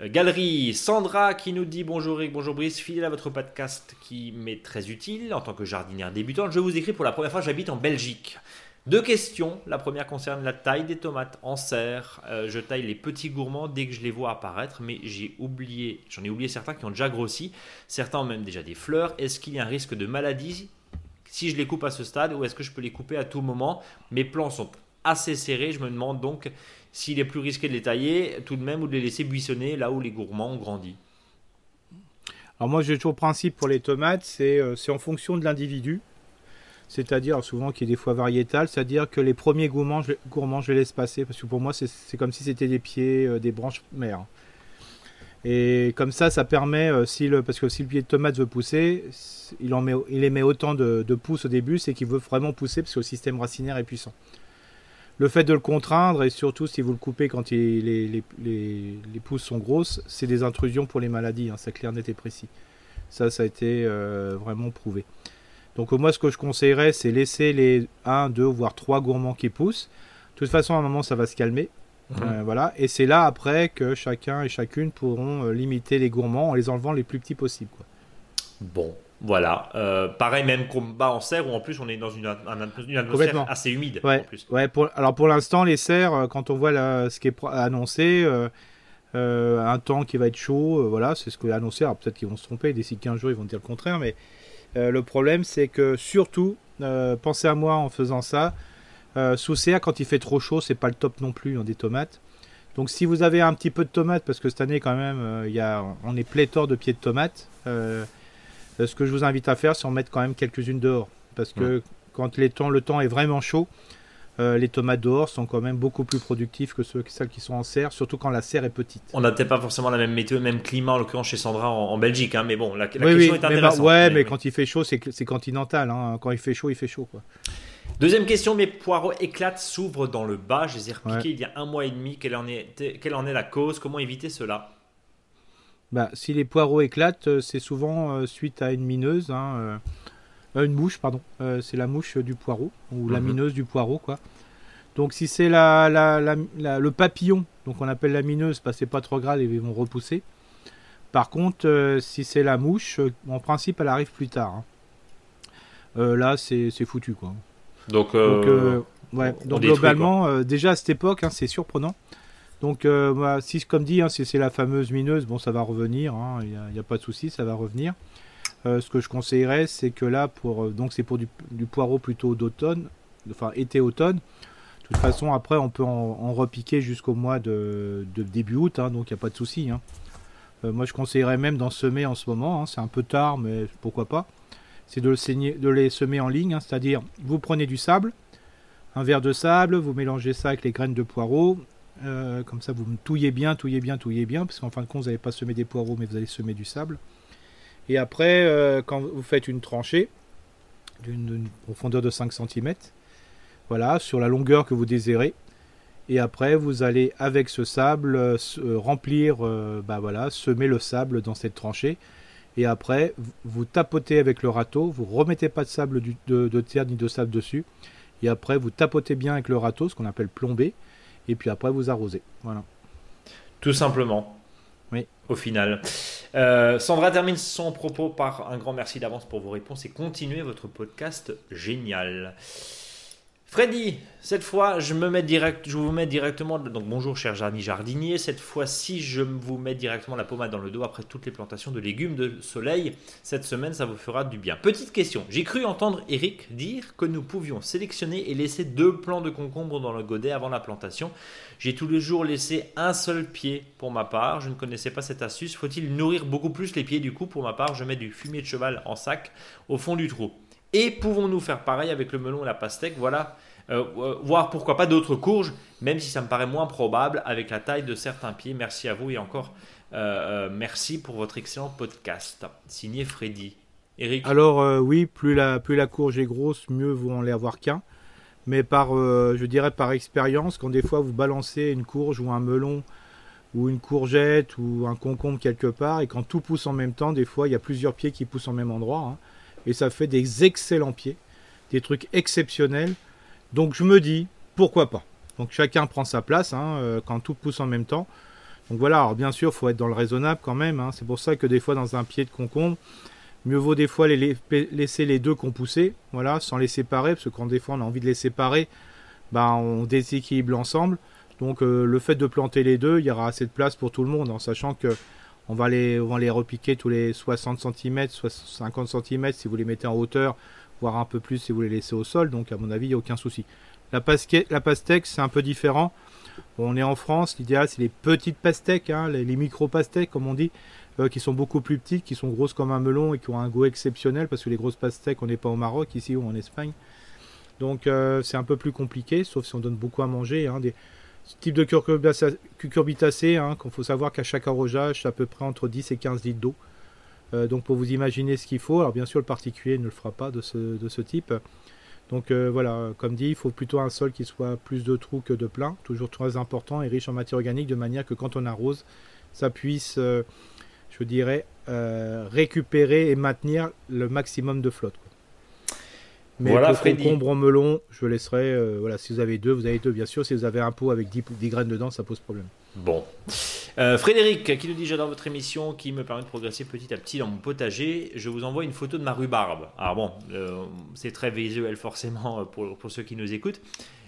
galeries. Sandra qui nous dit bonjour Rick, bonjour Brice, fidèle à votre podcast qui m'est très utile en tant que jardinière débutante. Je vous écris pour la première fois. J'habite en Belgique. Deux questions. La première concerne la taille des tomates en serre. Euh, je taille les petits gourmands dès que je les vois apparaître, mais j'ai oublié, j'en ai oublié certains qui ont déjà grossi. Certains ont même déjà des fleurs. Est-ce qu'il y a un risque de maladie si je les coupe à ce stade ou est-ce que je peux les couper à tout moment? Mes plants sont assez serrés. Je me demande donc s'il est plus risqué de les tailler tout de même ou de les laisser buissonner là où les gourmands ont grandi. Alors moi j'ai toujours principe pour les tomates, c'est euh, en fonction de l'individu c'est-à-dire souvent qui est des fois variétal, c'est-à-dire que les premiers gourmands je, gourmands, je les laisse passer, parce que pour moi, c'est comme si c'était des pieds, euh, des branches mères. Et comme ça, ça permet, euh, parce que si le pied de tomate veut pousser, il, en met, il émet autant de, pousses au début, c'est qu'il veut vraiment pousser, parce que le système racinaire est puissant. Le fait de le contraindre, et surtout si vous le coupez quand les, pousses sont grosses, c'est des intrusions pour les maladies, hein, c'est clair, net et précis. Ça, ça a été euh, vraiment prouvé. Donc moi, ce que je conseillerais, c'est laisser les 1, 2, voire 3 gourmands qui poussent. De toute façon, à un moment, ça va se calmer. Euh, voilà. Et c'est là, après, que chacun et chacune pourront euh, limiter les gourmands en les enlevant les plus petits possibles. Bon, voilà. Euh, pareil, même combat en serre, où en plus on est dans une, atmosphère assez humide. Ouais, ouais pour, alors pour l'instant, les serres, quand on voit ce qui est annoncé, un temps qui va être chaud, voilà, c'est ce que annoncé. Alors peut-être qu'ils vont se tromper, d'ici 15 jours, ils vont dire le contraire, mais euh, le problème, c'est que surtout, euh, pensez à moi en faisant ça. Euh, sous serre, quand il fait trop chaud, c'est pas le top non plus hein, des tomates. Donc si vous avez un petit peu de tomates, parce que cette année quand même, il y a, on est pléthore de pieds de tomates, ce que je vous invite à faire, c'est en mettre quand même quelques-unes dehors. Parce que quand les temps, le temps est vraiment chaud, euh, les tomates dehors sont quand même beaucoup plus productives que ceux, celles qui sont en serre, surtout quand la serre est petite. On n'a peut-être pas forcément la même météo, le même climat, en l'occurrence chez Sandra en, Belgique, hein, mais bon, la, question est bah, intéressante. ouais, mais, quand il fait chaud, c'est continental. Hein. Quand il fait chaud, il fait chaud. Quoi. Deuxième question, mes poireaux éclatent, s'ouvrent dans le bas. Je les ai repiqués il y a un mois et demi. Quelle en est, quelle en est la cause? Comment éviter cela? Bah, Si les poireaux éclatent, euh, c'est souvent euh, suite à une mineuse. Hein, euh, une mouche, pardon. Euh, c'est la mouche du poireau, ou la mhm. mineuse du poireau, quoi. Donc si c'est la, le papillon, donc on appelle la mineuse, bah, c'est pas trop grave, ils vont repousser. Par contre, euh, si c'est la mouche, en principe, elle arrive plus tard. Hein. là, c'est foutu, quoi. Donc, ouais. donc globalement, déjà à cette époque, hein, c'est surprenant. Donc, si, comme dit, hein, si c'est la fameuse mineuse, bon, ça va revenir, il n'y a, pas de souci, ça va revenir. Euh, ce que je conseillerais, c'est que là, pour, euh, donc c'est pour du, poireau plutôt d'automne, enfin été-automne. De toute façon, après, on peut en, repiquer jusqu'au mois de, début août, hein, donc il n'y a pas de souci. Hein. moi, je conseillerais même d'en semer en ce moment. Hein. c'est un peu tard, mais pourquoi pas. C'est de, de, les semer en ligne, c'est-à-dire vous prenez du sable, un verre de sable, vous mélangez ça avec les graines de poireaux. comme ça, vous touillez bien, touillez bien, touillez bien, parce qu'en fin de compte, vous n'allez pas semer des poireaux, mais vous allez semer du sable. Et après, quand vous faites une tranchée, d'une profondeur de 5 cm. Voilà, sur la longueur que vous désirez. Et après, vous allez avec ce sable euh, euh, remplir, euh, bah voilà, semer le sable dans cette tranchée. Et après, vous tapotez avec le râteau. Vous remettez pas de sable de, terre ni de sable dessus. Et après, vous tapotez bien avec le râteau, ce qu'on appelle plomber. Et puis après, vous arrosez. Voilà. Tout simplement. Oui. Au final. Euh, Sandra termine son propos par un grand merci d'avance pour vos réponses et continuez votre podcast génial. Freddy, cette fois, je vous mets directement. Donc bonjour, cher ami jardinier. Cette fois-ci, je vous mets directement la pommade dans le dos après toutes les plantations de légumes de soleil. Cette semaine, ça vous fera du bien. Petite question. J'ai cru entendre Eric dire que nous pouvions sélectionner et laisser deux plants de concombre dans le godet avant la plantation. J'ai tous les jours laissé un seul pied pour ma part. Je ne connaissais pas cette astuce. Faut-il nourrir beaucoup plus les pieds du coup? Pour ma part, je mets du fumier de cheval en sac au fond du trou. Et pouvons-nous faire pareil avec le melon et la pastèque? Voilà, euh, euh, voir pourquoi pas d'autres courges, même si ça me paraît moins probable avec la taille de certains pieds. Merci à vous et encore euh, merci pour votre excellent podcast. Signé Freddy. Eric Alors oui, plus la, plus la courge est grosse, mieux vous en avoir qu'un. Mais par, je dirais par expérience, quand des fois vous balancez une courge ou un melon ou une courgette ou un concombre quelque part, et quand tout pousse en même temps, des fois il y a plusieurs pieds qui poussent en même endroit. Hein et ça fait des excellents pieds, des trucs exceptionnels. Donc je me dis, pourquoi pas Donc chacun prend sa place hein, euh, quand tout pousse en même temps. Donc voilà, alors bien sûr, il faut être dans le raisonnable quand même. Hein. C'est pour ça que des fois, dans un pied de concombre, mieux vaut des fois laisser les deux qu'on poussé, voilà, sans les séparer, parce que quand des fois on a envie de les séparer, bah, on déséquilibre l'ensemble. Donc euh, le fait de planter les deux, il y aura assez de place pour tout le monde, en sachant que on va les, va les repiquer tous les 60 cm, 50 cm si vous les mettez en hauteur, un peu plus si vous les laissez au sol. Donc à mon avis, il n'y a aucun souci. La, la pastèque, c'est un peu différent. on est en France, l'idéal c'est les petites pastèques, hein, les, micro-pastèques comme on dit, euh, qui sont beaucoup plus petites, qui sont grosses comme un melon et qui ont un goût exceptionnel parce que les grosses pastèques, on n'est pas au Maroc ici ou en Espagne. Donc euh, c'est un peu plus compliqué, sauf si on donne beaucoup à manger. Hein, des, ce type de cucurbitacée, hein, qu'il faut savoir qu'à chaque arrosage, c'est à peu près entre 10 et 15 litres d'eau. Euh, donc pour vous imaginer ce qu'il faut, alors bien sûr le particulier ne le fera pas de ce, de ce type. Donc euh, voilà, comme dit, il faut plutôt un sol qui soit plus de trous que de plein, toujours très important et riche en matière organique de manière que quand on arrose, ça puisse, euh, je dirais, récupérer et maintenir le maximum de flotte. Mais voilà, pour concombre en melon, je laisserai. Euh, voilà, si vous avez deux, vous avez deux, bien sûr. Si vous avez un pot avec 10, graines dedans, ça pose problème. Bon. Euh, Frédéric, qui nous dit J'adore votre émission, qui me permet de progresser petit à petit dans mon potager. Je vous envoie une photo de ma rhubarbe. Alors bon, euh, c'est très visuel forcément pour, pour ceux qui nous écoutent.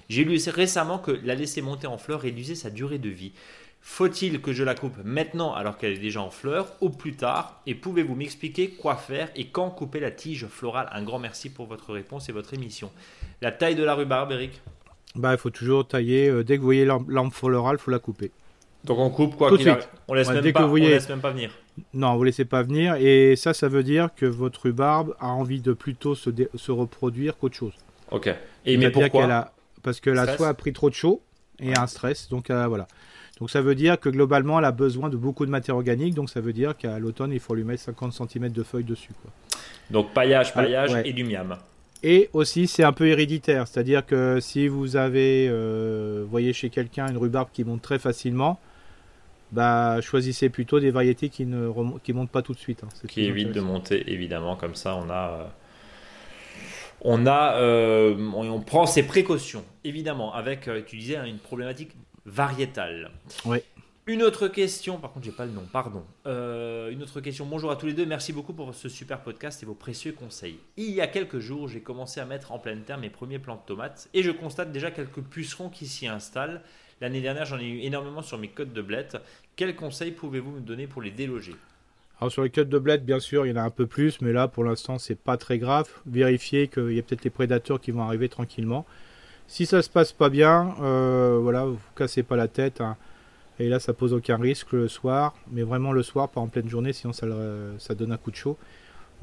J'ai lu récemment que la laisser monter en fleurs réduisait sa durée de vie. Faut-il que je la coupe maintenant alors qu'elle est déjà en fleurs ou plus tard? Et pouvez-vous m'expliquer quoi faire et quand couper la tige florale? Un grand merci pour votre réponse et votre émission. La taille de la rhubarbe, Eric? Bah, il faut toujours tailler. Euh, dès que vous voyez l'arbre florale, il faut la couper. Donc on coupe quoi Tout de suite. On laisse, même pas, laisse même pas venir. Non, vous laissez pas venir. Et ça, ça veut dire que votre rhubarbe a envie de plutôt se, se reproduire qu'autre chose. Ok. Et mais pourquoi Parce que la soie a pris trop de chaud et un stress. Donc euh, voilà. Donc ça veut dire que globalement, elle a besoin de beaucoup de matière organique. Donc ça veut dire qu'à l'automne, il faut lui mettre 50 cm de feuilles dessus. Quoi. Donc paillage, ah, paillage et du miam. Et aussi, c'est un peu héréditaire. C'est-à-dire que si vous avez, euh, voyez chez quelqu'un une rhubarbe qui monte très facilement, bah, choisissez plutôt des variétés qui ne qui montent pas tout de suite. Hein. Qui évitent de monter, évidemment. Comme ça, on a... Euh, on, a, euh, on, prend ses précautions, évidemment, avec, tu disais, hein, une problématique variétal. Oui. Une autre question, par contre j'ai pas le nom, pardon. Euh, une autre question, bonjour à tous les deux, merci beaucoup pour ce super podcast et vos précieux conseils. Il y a quelques jours, j'ai commencé à mettre en pleine terre mes premiers plants de tomates et je constate déjà quelques pucerons qui s'y installent. L'année dernière, j'en ai eu énormément sur mes côtes de blettes. Quels conseils pouvez-vous me donner pour les déloger? Alors sur les côtes de blettes, bien sûr, il y en a un peu plus, mais là pour l'instant c'est pas très grave. Vérifiez qu'il y a peut-être les prédateurs qui vont arriver tranquillement. Si ça se passe pas bien, euh, voilà, vous cassez pas la tête. Et là, ça pose aucun risque le soir, mais vraiment le soir, pas en pleine journée, sinon ça donne un coup de chaud.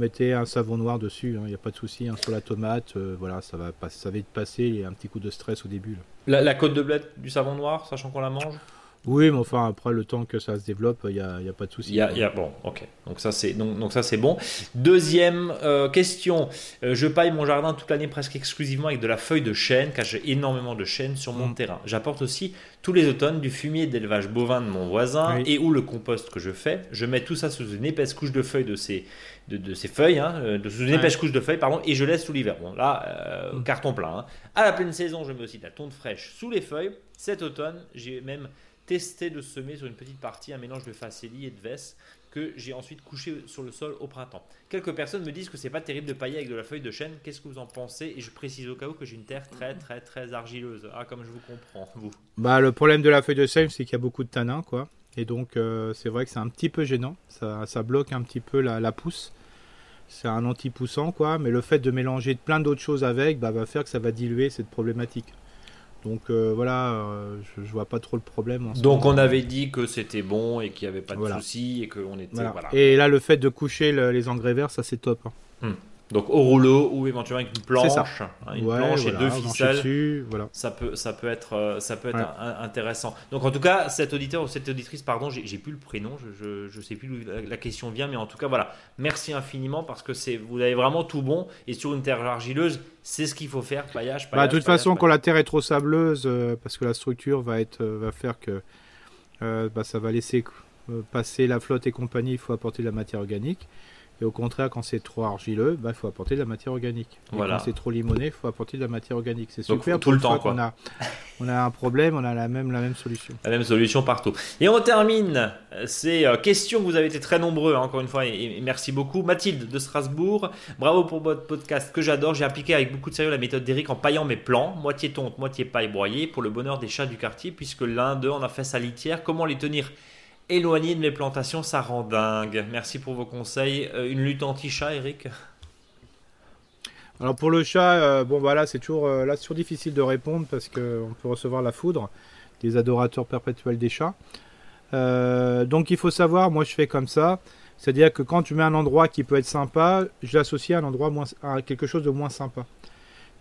Mettez un savon noir dessus, il hein, n'y a pas de souci, hein, sur la tomate, euh, voilà, ça va, ça va vite passer, il y a un petit coup de stress au début. La, côte de bled du savon noir, sachant qu'on la mange? Oui, mais enfin, après, le temps que ça se développe, il n'y a, a, pas de souci. Y a, bon, ok. Donc ça, c'est donc, donc ça c'est bon. Deuxième euh, question. Euh, je paille mon jardin toute l'année presque exclusivement avec de la feuille de chêne, car j'ai énormément de chêne sur mon mm. terrain. J'apporte aussi tous les automnes du fumier d'élevage bovin de mon voisin et ou le compost que je fais. Je mets tout ça sous une épaisse couche de feuilles de ces, de, ces feuilles, hein, euh, de, sous une épaisse couche de feuilles, pardon, et je laisse tout l'hiver. Bon, là, mm. carton plein. Hein. À la pleine saison, je mets aussi de la tonte fraîche sous les feuilles. Cet automne, j'ai même testé de semer sur une petite partie un mélange de facélie et de vesse que j'ai ensuite couché sur le sol au printemps. Quelques personnes me disent que c'est pas terrible de pailler avec de la feuille de chêne. Qu'est-ce que vous en pensez? Et je précise au cas où que j'ai une terre très très très argileuse. Ah, comme je vous comprends, vous. Bah, le problème de la feuille de chêne, c'est qu'il y a beaucoup de tanins, quoi. Et donc, euh, c'est vrai que c'est un petit peu gênant. Ça, ça bloque un petit peu la, la pousse. C'est un anti-poussant, quoi. Mais le fait de mélanger plein d'autres choses avec, bah, va faire que ça va diluer cette problématique. Donc euh, voilà, euh, je, je, vois pas trop le problème. Donc on avait dit que c'était bon et qu'il n'y avait pas de soucis et qu'on était. Voilà. Et là, le fait de coucher les engrais verts, ça c'est top. Hein. Hmm. Donc au rouleau ou éventuellement avec une planche, hein, une planche et deux ficelles, voilà. ça peut ça peut être euh, ça peut être intéressant. Donc en tout cas, cet auditeur ou cette auditrice, pardon, j'ai plus le prénom, je, je, sais plus d'où la, question vient, mais en tout cas voilà, merci infiniment parce que c'est vous avez vraiment tout bon et sur une terre argileuse, c'est ce qu'il faut faire, paillage. Bah, de toute façon, quand la terre est trop sableuse, euh, parce que la structure va être euh, va faire que bah, ça va laisser passer la flotte et compagnie, il faut apporter de la matière organique. Et au contraire, quand c'est trop argileux, il bah, faut apporter de la matière organique. Quand c'est trop limoné, il faut apporter de la matière organique. C'est super. tout le temps, qu'on a, on a un problème, on a la même, la même solution. La même solution partout. Et on termine ces euh, questions. Vous avez été très nombreux, hein, encore une fois, et, merci beaucoup. Mathilde de Strasbourg, bravo pour votre podcast que j'adore. J'ai appliqué avec beaucoup de sérieux la méthode d'Eric en paillant mes plants, moitié tonte, moitié paille broyée, pour le bonheur des chats du quartier, puisque l'un d'eux en a fait sa litière. Comment les tenir éloigné de mes plantations, ça rend dingue. Merci pour vos conseils. Euh, une lutte anti-chat, Eric? Alors pour le chat, euh, bon voilà, c'est toujours euh, toujours difficile de répondre parce qu'on peut recevoir la foudre des adorateurs perpétuels des chats. donc il faut savoir, moi je fais comme ça, c'est-à-dire que quand tu mets un endroit qui peut être sympa, je l'associe à un endroit moins, à quelque chose de moins sympa.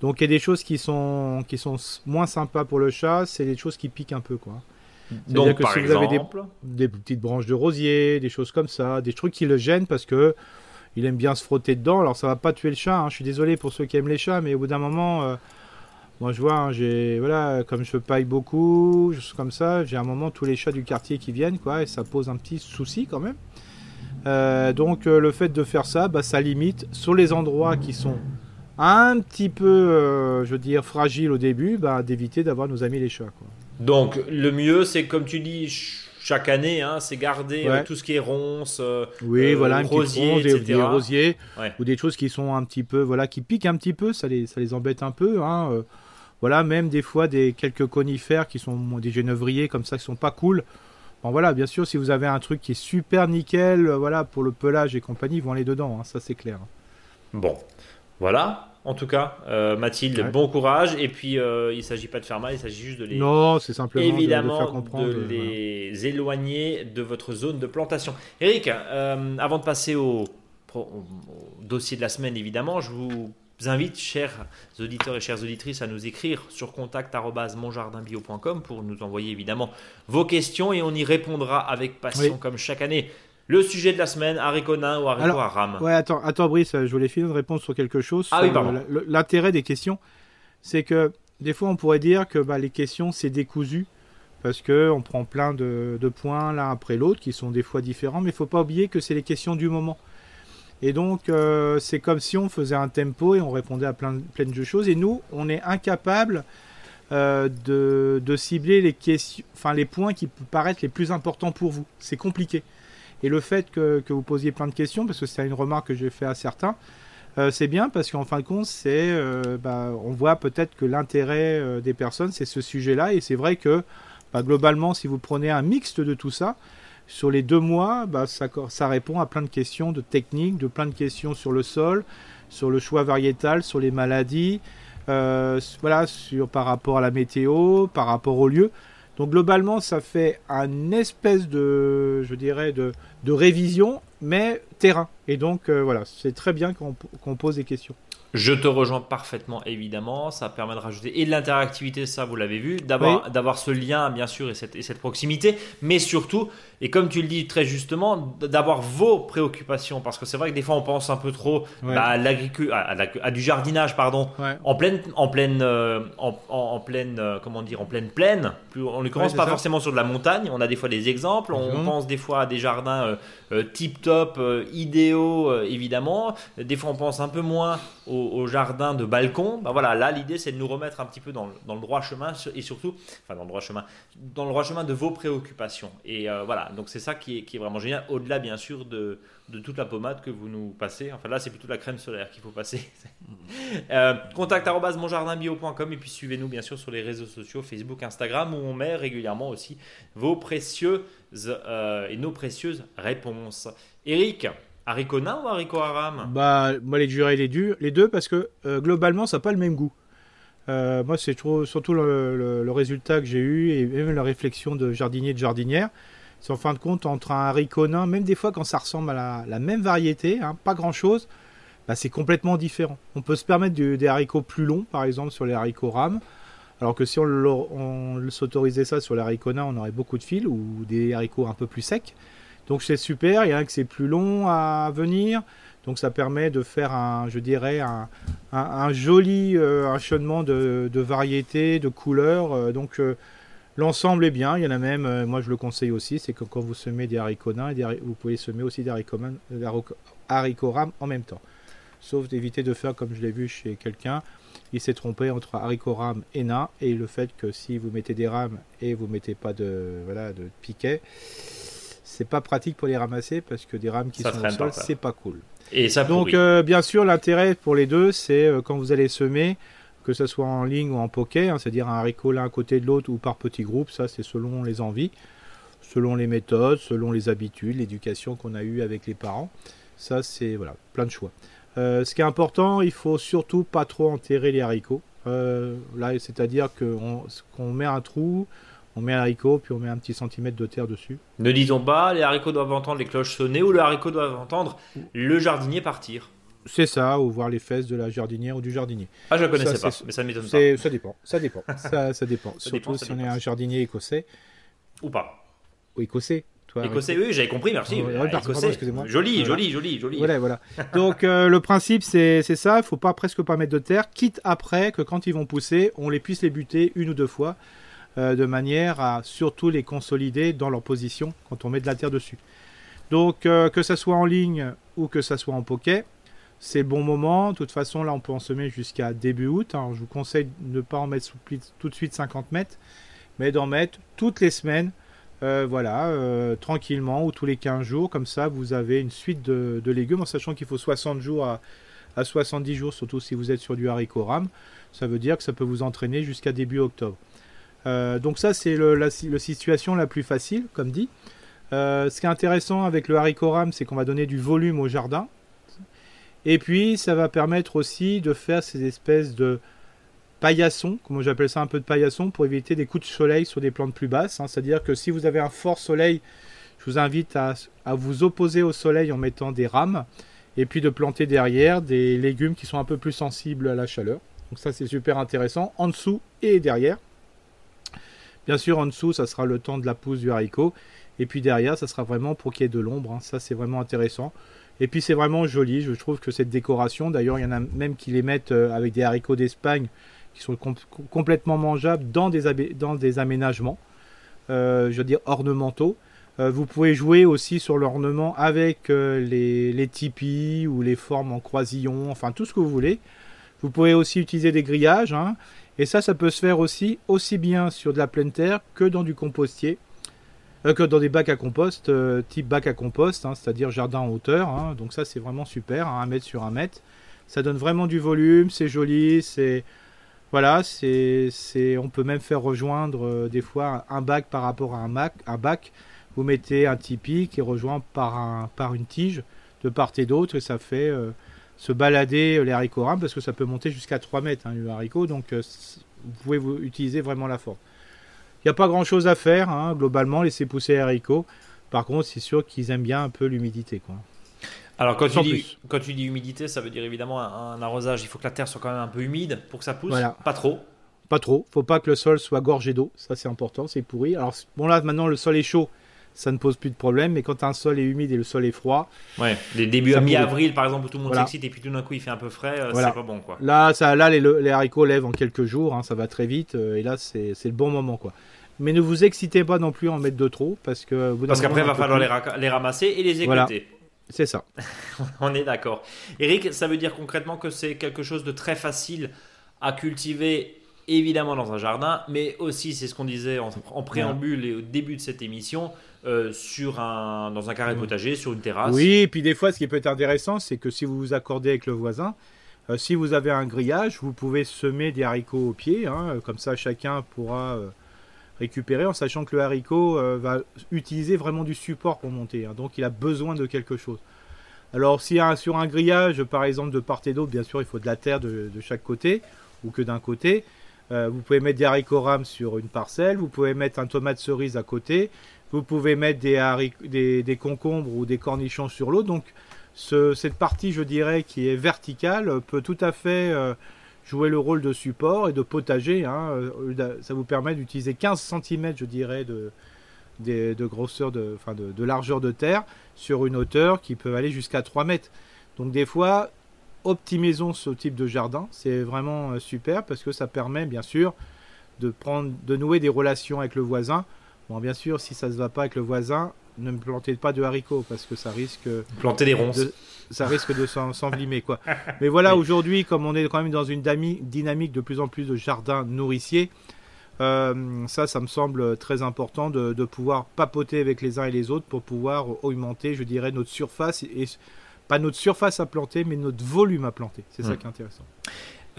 Donc il y a des choses qui sont qui sont moins sympas pour le chat, c'est des choses qui piquent un peu quoi. Donc, que si vous avez des, petites branches de rosier, des choses comme ça, des trucs qui le gênent parce que il aime bien se frotter dedans. Alors ça va pas tuer le chat. Hein. Je suis désolé pour ceux qui aiment les chats, mais au bout d'un moment, euh, moi je vois, hein, j'ai voilà, comme je paille beaucoup, comme ça, j'ai un moment tous les chats du quartier qui viennent, quoi, et ça pose un petit souci quand même. Euh, donc euh, le fait de faire ça, bah, ça limite sur les endroits qui sont un petit peu, je veux dire, fragiles au début, bah, d'éviter d'avoir nos amis les chats. Quoi. Donc le mieux, c'est comme tu dis, chaque année, hein, c'est garder euh, tout ce qui est ronce, euh, oui, voilà, un rosier, des, rosiers ou des choses qui sont un petit peu, voilà, qui piquent un petit peu, ça les, ça les embête un peu. Hein, euh. voilà, même des fois des quelques conifères qui sont des genévriers comme ça qui sont pas cool. Bon voilà, bien sûr, si vous avez un truc qui est super nickel, voilà, pour le pelage et compagnie, ils vont aller dedans, hein, ça c'est clair. Bon, voilà en tout cas, euh, Mathilde, bon courage. Et puis, euh, il ne s'agit pas de faire mal, il s'agit juste de les. Non, c'est simplement évidemment de, les éloigner de votre zone de plantation. Eric, euh, avant de passer au, dossier de la semaine, évidemment, je vous invite, chers auditeurs et chères auditrices, à nous écrire sur contact@monjardinbio.com pour nous envoyer évidemment vos questions et on y répondra avec passion comme chaque année. Le sujet de la semaine, haricot ou haricot à Ouais, attends, attends, Brice, je voulais finir une réponse sur quelque chose. Ah oui, pardon. L'intérêt des questions, c'est que des fois, on pourrait dire que bah, les questions, c'est décousu. Parce qu'on prend plein de, points l'un après l'autre qui sont des fois différents, mais il ne faut pas oublier que c'est les questions du moment. Et donc, euh, c'est comme si on faisait un tempo et on répondait à plein, plein de choses. Et nous, on est incapable euh, de, de, cibler les, questions, enfin, les points qui paraissent les plus importants pour vous. C'est compliqué. Et le fait que, vous posiez plein de questions, parce que c'est une remarque que j'ai fait à certains, euh, c'est bien parce qu'en fin de compte, c'est, euh, bah, on voit peut-être que l'intérêt euh, des personnes, c'est ce sujet-là. Et c'est vrai que bah, globalement, si vous prenez un mixte de tout ça, sur les deux mois, bah, ça, ça, répond à plein de questions de technique, de plein de questions sur le sol, sur le choix variétal, sur les maladies, voilà, sur, par rapport à la météo, par rapport au lieu. Donc globalement, ça fait un espèce de, je dirais, de, de révision, mais terrain. Et donc voilà, c'est très bien qu'on pose des questions. Je te rejoins parfaitement, évidemment. Ça permet de rajouter et de l'interactivité, ça vous l'avez vu, d'avoir ce lien, bien sûr, et cette, et cette proximité, mais surtout, et comme tu le dis très justement, d'avoir vos préoccupations, parce que c'est vrai que des fois on pense un peu trop bah, à l'agriculture, à, du jardinage, pardon, en pleine, en pleine, euh, en, pleine, euh, comment dire, en pleine plaine. On ne commence pas forcément sur de la montagne. On a des fois des exemples. On pense des fois à des jardins euh, tip top, idéaux, évidemment. Des fois on pense un peu moins aux au, jardin de balcon, ben voilà, là l'idée c'est de nous remettre un petit peu dans le, droit chemin et surtout, enfin dans le droit chemin, dans le droit chemin de vos préoccupations. Et euh, voilà, donc c'est ça qui est, vraiment génial, au-delà bien sûr de, toute la pommade que vous nous passez. Enfin là c'est plutôt la crème solaire qu'il faut passer. euh, contact monjardinbio.com et puis suivez-nous bien sûr sur les réseaux sociaux, Facebook, Instagram où on met régulièrement aussi vos précieuses euh, et nos précieuses réponses. Eric, Haricot nain ou haricot haram? Bah, moi, les jurés les, deux, les deux parce que euh, globalement, ça n'a pas le même goût. Euh, moi, c'est surtout le, résultat que j'ai eu et même la réflexion de jardinier de jardinière. C'est en fin de compte entre un haricot nain, même des fois quand ça ressemble à la, même variété, hein, pas grand chose, bah, c'est complètement différent. On peut se permettre des haricots plus longs, par exemple sur les haricots rames, alors que si on, s'autorisait ça sur les haricots on aurait beaucoup de fils ou des haricots un peu plus secs. Donc c'est super, il y a un que c'est plus long à venir, donc ça permet de faire un, je dirais, un, joli euh, enchaînement de, variétés, de couleurs. Euh, donc euh, l'ensemble est bien, il y en a même, moi je le conseille aussi, c'est que quand vous semez des haricots nains, vous pouvez semer aussi des haricots, haricots rames en même temps. Sauf d'éviter de faire comme je l'ai vu chez quelqu'un, il s'est trompé entre haricots rames et nains, et le fait que si vous mettez des rames et vous mettez pas de, voilà, de piquet, c'est pas pratique pour les ramasser parce que des rames qui sont au sol, c'est pas cool. Et ça Donc, euh, bien sûr, l'intérêt pour les deux, c'est euh, quand vous allez semer, que ce soit en ligne ou en poquet, hein, c'est-à-dire un haricot l'un à côté de l'autre ou par petits groupes, ça c'est selon les envies, selon les méthodes, selon les habitudes, l'éducation qu'on a eue avec les parents. Ça, c'est voilà, plein de choix. Euh, ce qui est important, il faut surtout pas trop enterrer les haricots. là, c'est-à-dire qu'on met un trou, on met un haricot, puis on met un petit centimètre de terre dessus. Ne disons pas, les haricots doivent entendre les cloches sonner ou le haricot doit entendre le jardinier partir. C'est ça, ou voir les fesses de la jardinière ou du jardinier. Ah, je ne connaissais pas, mais ça ne m'étonne pas. Ça dépend, ça dépend. ça, ça dépend. Surtout si on est un jardinier écossais. Ou pas. Ou écossais. Toi, écossais, oui, j'avais compris, merci. excusez-moi. Joli, joli, joli, joli. Voilà, voilà. Donc, euh, le principe, c'est ça. Il ne faut pas presque pas mettre de terre, quitte après que quand ils vont pousser, on les puisse les buter une ou deux fois. Euh, de manière à surtout les consolider dans leur position quand on met de la terre dessus. Donc euh, que ça soit en ligne ou que ça soit en poquet, c'est le bon moment. De toute façon, là, on peut en semer jusqu'à début août. je vous conseille de ne pas en mettre tout de suite 50 mètres, mais d'en mettre toutes les semaines, euh, voilà, tranquillement, ou tous les 15 jours. Comme ça, vous avez une suite de, légumes, en sachant qu'il faut 60 jours à, à, 70 jours, surtout si vous êtes sur du haricot rame. Ça veut dire que ça peut vous entraîner jusqu'à début octobre. Euh, donc ça, c'est la, situation la plus facile, comme dit. Euh, ce qui est intéressant avec le haricot rame, c'est qu'on va donner du volume au jardin. Et puis, ça va permettre aussi de faire ces espèces de paillassons, comme j'appelle ça un peu de paillassons, pour éviter des coups de soleil sur des plantes plus basses. Hein. C'est-à-dire que si vous avez un fort soleil, je vous invite à, vous opposer au soleil en mettant des rames, et puis de planter derrière des légumes qui sont un peu plus sensibles à la chaleur. Donc ça, c'est super intéressant, en dessous et derrière. Bien sûr, en dessous, ça sera le temps de la pousse du haricot. Et puis derrière, ça sera vraiment pour qu'il y ait de l'ombre. Hein. Ça, c'est vraiment intéressant. Et puis, c'est vraiment joli. Je trouve que cette décoration, d'ailleurs, il y en a même qui les mettent euh, avec des haricots d'Espagne qui sont complètement mangeables dans des, aménagements, euh, je veux dire ornementaux. Euh, vous pouvez jouer aussi sur l'ornement avec les, tipis ou les formes en croisillon, enfin tout ce que vous voulez. Vous pouvez aussi utiliser des grillages. Hein. Et ça, ça peut se faire aussi, aussi bien sur de la pleine terre que dans du compostier, que dans des bacs à compost, euh, type bac à compost, hein, c'est-à-dire jardin en hauteur. Hein. donc ça, c'est vraiment super, hein, un mètre sur un mètre. Ça donne vraiment du volume, c'est joli, c'est voilà, c'est, c'est, on peut même faire rejoindre euh, des fois un bac par rapport à un, bac, un bac. Vous mettez un tipi qui est rejoint par, un, par une tige de part et d'autre et ça fait se balader euh, les haricots rames parce que ça peut monter jusqu'à 3 mètres hein, le haricot, donc euh, vous pouvez vous utiliser vraiment la force. Il n'y a pas grand chose à faire, hein, globalement, laisser pousser les haricots. Par contre, c'est sûr qu'ils aiment bien un peu l'humidité. quoi. Alors, quand tu, dis, quand tu dis humidité, ça veut dire évidemment un, arrosage. Il faut que la terre soit quand même un peu humide pour que ça pousse. Pas trop. Pas trop. faut pas que le sol soit gorgé d'eau. Ça, c'est important. C'est pourri. Alors, bon, là, maintenant, le sol est chaud. Ça ne pose plus de problème. Mais quand un sol est humide et le sol est froid. Ouais, les débuts à mi-avril, par exemple, où tout le monde s'excite et puis tout d'un coup il fait un peu frais, euh, c'est pas bon. Quoi. Là, ça, là les, les haricots lèvent en quelques jours. Hein, ça va très vite. Euh, et là, c'est le bon moment. quoi. Mais ne vous excitez pas non plus en mettre de trop. Parce que Parce qu'après, il va falloir les, ramasser et les écouter. C'est ça. On est d'accord. Eric, ça veut dire concrètement que c'est quelque chose de très facile à cultiver, évidemment dans un jardin, mais aussi, c'est ce qu'on disait en, préambule et au début de cette émission, euh, sur un, dans un carré potager, sur une terrasse. Oui, et puis des fois, ce qui peut être intéressant, c'est que si vous vous accordez avec le voisin, euh, si vous avez un grillage, vous pouvez semer des haricots au pied, hein, comme ça chacun pourra euh, récupérer en sachant que le haricot euh, va utiliser vraiment du support pour monter. Hein. donc il a besoin de quelque chose. Alors si sur un grillage, par exemple, de part et d'autre, bien sûr, il faut de la terre de, chaque côté ou que d'un côté. Euh, vous pouvez mettre des haricots rames sur une parcelle, vous pouvez mettre un tomate cerise à côté, vous pouvez mettre des, des, concombres ou des cornichons sur l'autre. Donc cette partie, je dirais, qui est verticale, peut tout à fait euh, jouer le rôle de support et de potager. Hein, euh, ça vous permet d'utiliser 15 cm, je dirais, de, grosseur, de, enfin de, largeur de terre sur une hauteur qui peut aller jusqu'à 3 mètres. Donc des fois, optimisons ce type de jardin. C'est vraiment euh, super parce que ça permet bien sûr de, prendre, de nouer des relations avec le voisin. Bon, bien sûr, si ça ne se va pas avec le voisin, ne me plantez pas de haricots parce que ça risque. Planter des ronces. ça risque de s'envlimer quoi. Mais voilà, aujourd'hui, comme on est quand même dans une dynamique de plus en plus de jardins nourriciers, euh, ça, ça me semble très important de, pouvoir papoter avec les uns et les autres pour pouvoir augmenter, je dirais, notre surface et pas notre surface à planter, mais notre volume à planter. C'est ça hmm. qui est intéressant.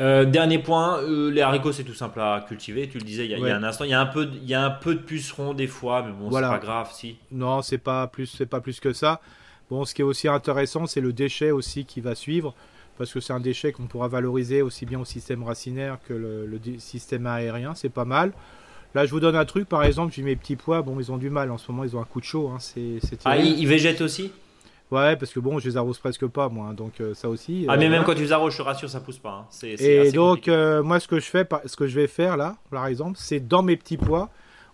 Euh, dernier point, euh, les haricots c'est tout simple à cultiver. Tu le disais il y, a, un instant, il y a un peu, il y a un peu de pucerons des fois, mais bon, c'est pas grave si. Non, c'est pas plus, c'est pas plus que ça. Bon, ce qui est aussi intéressant, c'est le déchet aussi qui va suivre, parce que c'est un déchet qu'on pourra valoriser aussi bien au système racinaire que le, système aérien. C'est pas mal. Là, je vous donne un truc, par exemple, j'ai mes petits pois. Bon, ils ont du mal en ce moment, ils ont un coup de chaud. Hein, c'est, ah, ils végètent aussi? Ouais, parce que bon, je les arrose presque pas, moi. Hein, donc euh, ça aussi. Ah, mais euh, même quand tu les arroses, je te rassure, ça pousse pas. Hein. et donc, euh, moi, ce que je fais, ce que je vais faire là, par exemple, c'est dans mes petits pois,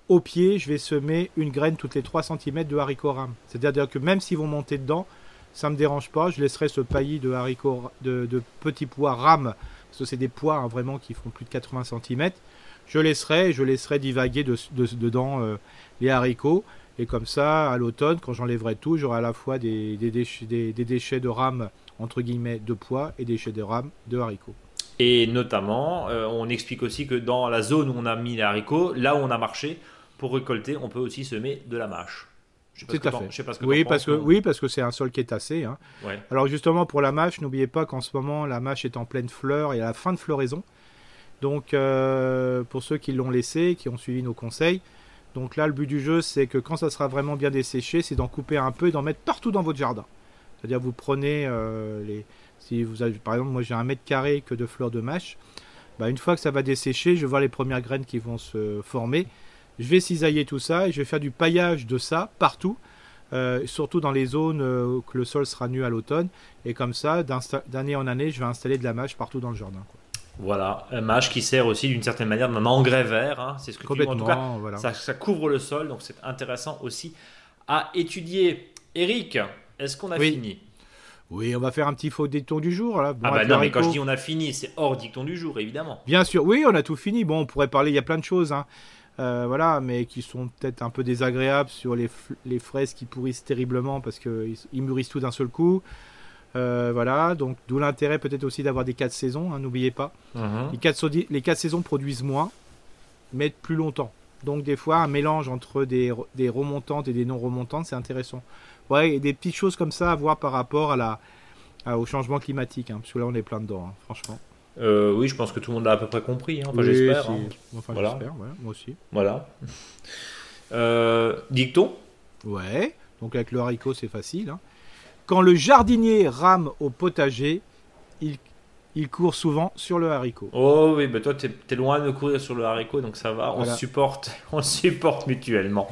au pied, je vais semer une graine toutes les 3 cm de haricots rames. C'est-à-dire que même s'ils vont monter dedans, ça me dérange pas. Je laisserai ce paillis de haricots, de, petits pois rames, parce que c'est des pois hein, vraiment qui font plus de 80 cm. Je laisserai, je laisserai divaguer dedans les haricots. Et comme ça, à l'automne, quand j'enlèverai tout, j'aurai à la fois des, déchets, des, déchets, de rame, entre guillemets, de pois et des déchets de rame de haricots. Et notamment, euh, on explique aussi que dans la zone où on a mis les haricots, là où on a marché, pour récolter, on peut aussi semer de la mâche. Pas, à sais pas ce que oui, parce que, oui, parce que c'est un sol qui est tassé. Hein. Alors justement, pour la mâche, n'oubliez pas qu'en ce moment, la mâche est en pleine fleur et à la fin de floraison. Donc, euh, pour ceux qui l'ont laissé, qui ont suivi nos conseils, donc là, le but du jeu, c'est que quand ça sera vraiment bien desséché, c'est d'en couper un peu et d'en mettre partout dans votre jardin. C'est-à-dire, vous prenez euh, les. Si vous avez, par exemple, moi j'ai un mètre carré que de fleurs de mâche. Bah, une fois que ça va dessécher, je vais voir les premières graines qui vont se former. Je vais cisailler tout ça et je vais faire du paillage de ça partout, euh, surtout dans les zones euh, où le sol sera nu à l'automne. Et comme ça, d'année en année, je vais installer de la mâche partout dans le jardin. Voilà, un mâche qui sert aussi d'une certaine manière d'un engrais vert. Hein. c'est ce que tu dis. En tout cas, ça, couvre le sol, donc c'est intéressant aussi à étudier. Eric, est-ce qu'on a fini? Oui, on va faire un petit faux dicton du jour. Là. ah bah non, mais quand je dis on a fini, c'est hors dicton du jour, évidemment. Bien sûr, oui, on a tout fini. Bon, on pourrait parler, il y a plein de choses. Hein. Euh, voilà, mais qui sont peut-être un peu désagréables sur les, les fraises qui pourrissent terriblement parce qu'ils mûrissent tout d'un seul coup. Euh, voilà, donc d'où l'intérêt peut-être aussi d'avoir des 4 saisons, hein, n'oubliez pas. Mhm. Les, 4, les 4 saisons produisent moins, mais plus longtemps. Donc des fois, un mélange entre des, des remontantes et des non remontantes, c'est intéressant. Ouais, et des petites choses comme ça à voir par rapport à la, au changement climatique, hein, parce que là on est plein dedans, hein, franchement. Euh, oui, je pense que tout le monde l'a à peu près compris. Enfin, j'espère. Enfin, j'espère, moi aussi. Voilà. Euh, dicton? Ouais, donc avec le haricot, c'est facile. Quand le jardinier rame au potager, il, il court souvent sur le haricot. Oh oui, bah toi, tu es, loin de courir sur le haricot, donc ça va. On supporte, on supporte mutuellement.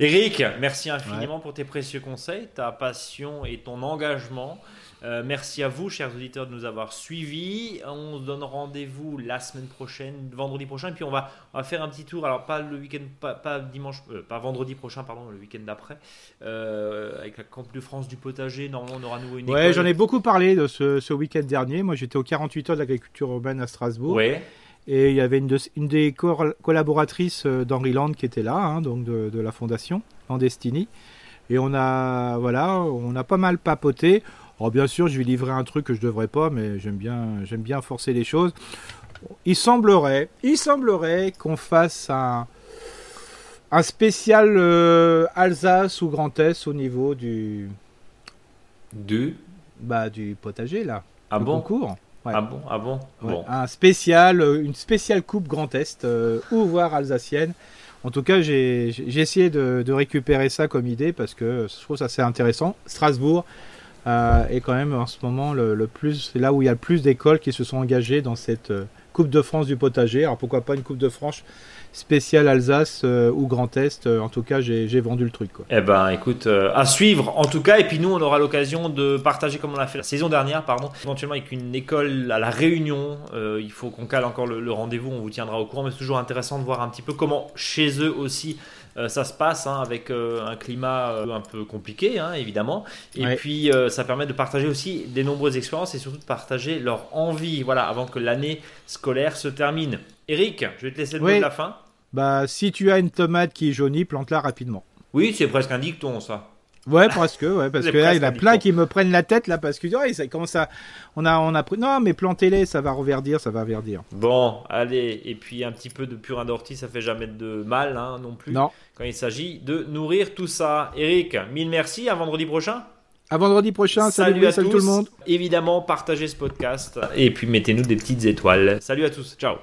Eric, merci infiniment pour tes précieux conseils, ta passion et ton engagement. Euh, merci à vous, chers auditeurs, de nous avoir suivis. On se donne rendez-vous la semaine prochaine, vendredi prochain, et puis on va, on va faire un petit tour. Alors pas le week-end, pas, dimanche, euh, pas vendredi prochain, pardon, le week-end d'après, euh, avec la Camp de France du potager. Normalement, on aura nouveau une. Ouais, j'en ai beaucoup parlé de ce, ce week-end dernier. Moi, j'étais aux 48 heures de l'agriculture urbaine à Strasbourg. Ouais. Et il y avait une, une des collaboratrices d'Henri Land qui était là, hein, donc de, de la fondation Landestini. Et on a, voilà, on a pas mal papoté. Alors bien sûr, je vais livrer un truc que je devrais pas, mais j'aime bien, j'aime bien forcer les choses. Il semblerait, il semblerait qu'on fasse un, un spécial euh, Alsace ou Grand Est au niveau du du bah du potager là. Ah bon concours. Ah bon, ah bon, bon. Un spécial, euh, une spéciale coupe Grand Est euh, ou voire alsacienne. En tout cas, j'ai essayé de, de, récupérer ça comme idée parce que je trouve ça assez intéressant. Strasbourg, euh, est quand même en ce moment le, plus, c'est là où il y a le plus d'écoles qui se sont engagées dans cette euh, Coupe de France du potager. Alors pourquoi pas une Coupe de France spéciale Alsace euh, ou Grand Est. en tout cas, j'ai vendu le truc. Quoi. Eh ben, écoute, à suivre en tout cas. Et puis nous, on aura l'occasion de partager comme on l'a fait la saison dernière, pardon, éventuellement avec une école à la Réunion. il faut qu'on cale encore le rendez-vous. On vous tiendra au courant. Mais c'est toujours intéressant de voir un petit peu comment chez eux aussi euh, ça se passe hein, avec euh, un climat euh, un peu compliqué, hein, évidemment. Et puis, ça permet de partager aussi des nombreuses expériences et surtout de partager leur envie, voilà, avant que l'année scolaire se termine. Eric, je vais te laisser le mot de la fin. Bah, si tu as une tomate qui est jaunie, plante-la rapidement. Oui, c'est presque un dicton, ça. Ouais, presque, ouais, parce que là, il y en a plein qui me prennent la tête là parce que ouais, ça commence à, on a, on a pris, non, mais plantez-les, ça va reverdir, ça va verdir. Bon, allez, et puis un petit peu de purin d'ortie, ça fait jamais de mal, hein, non plus. Non. Quand il s'agit de nourrir tout ça. Eric, mille merci, à vendredi prochain. À vendredi prochain, salut, salut, tout le monde. Évidemment, partagez ce podcast et puis mettez-nous des petites étoiles. Salut à tous, ciao.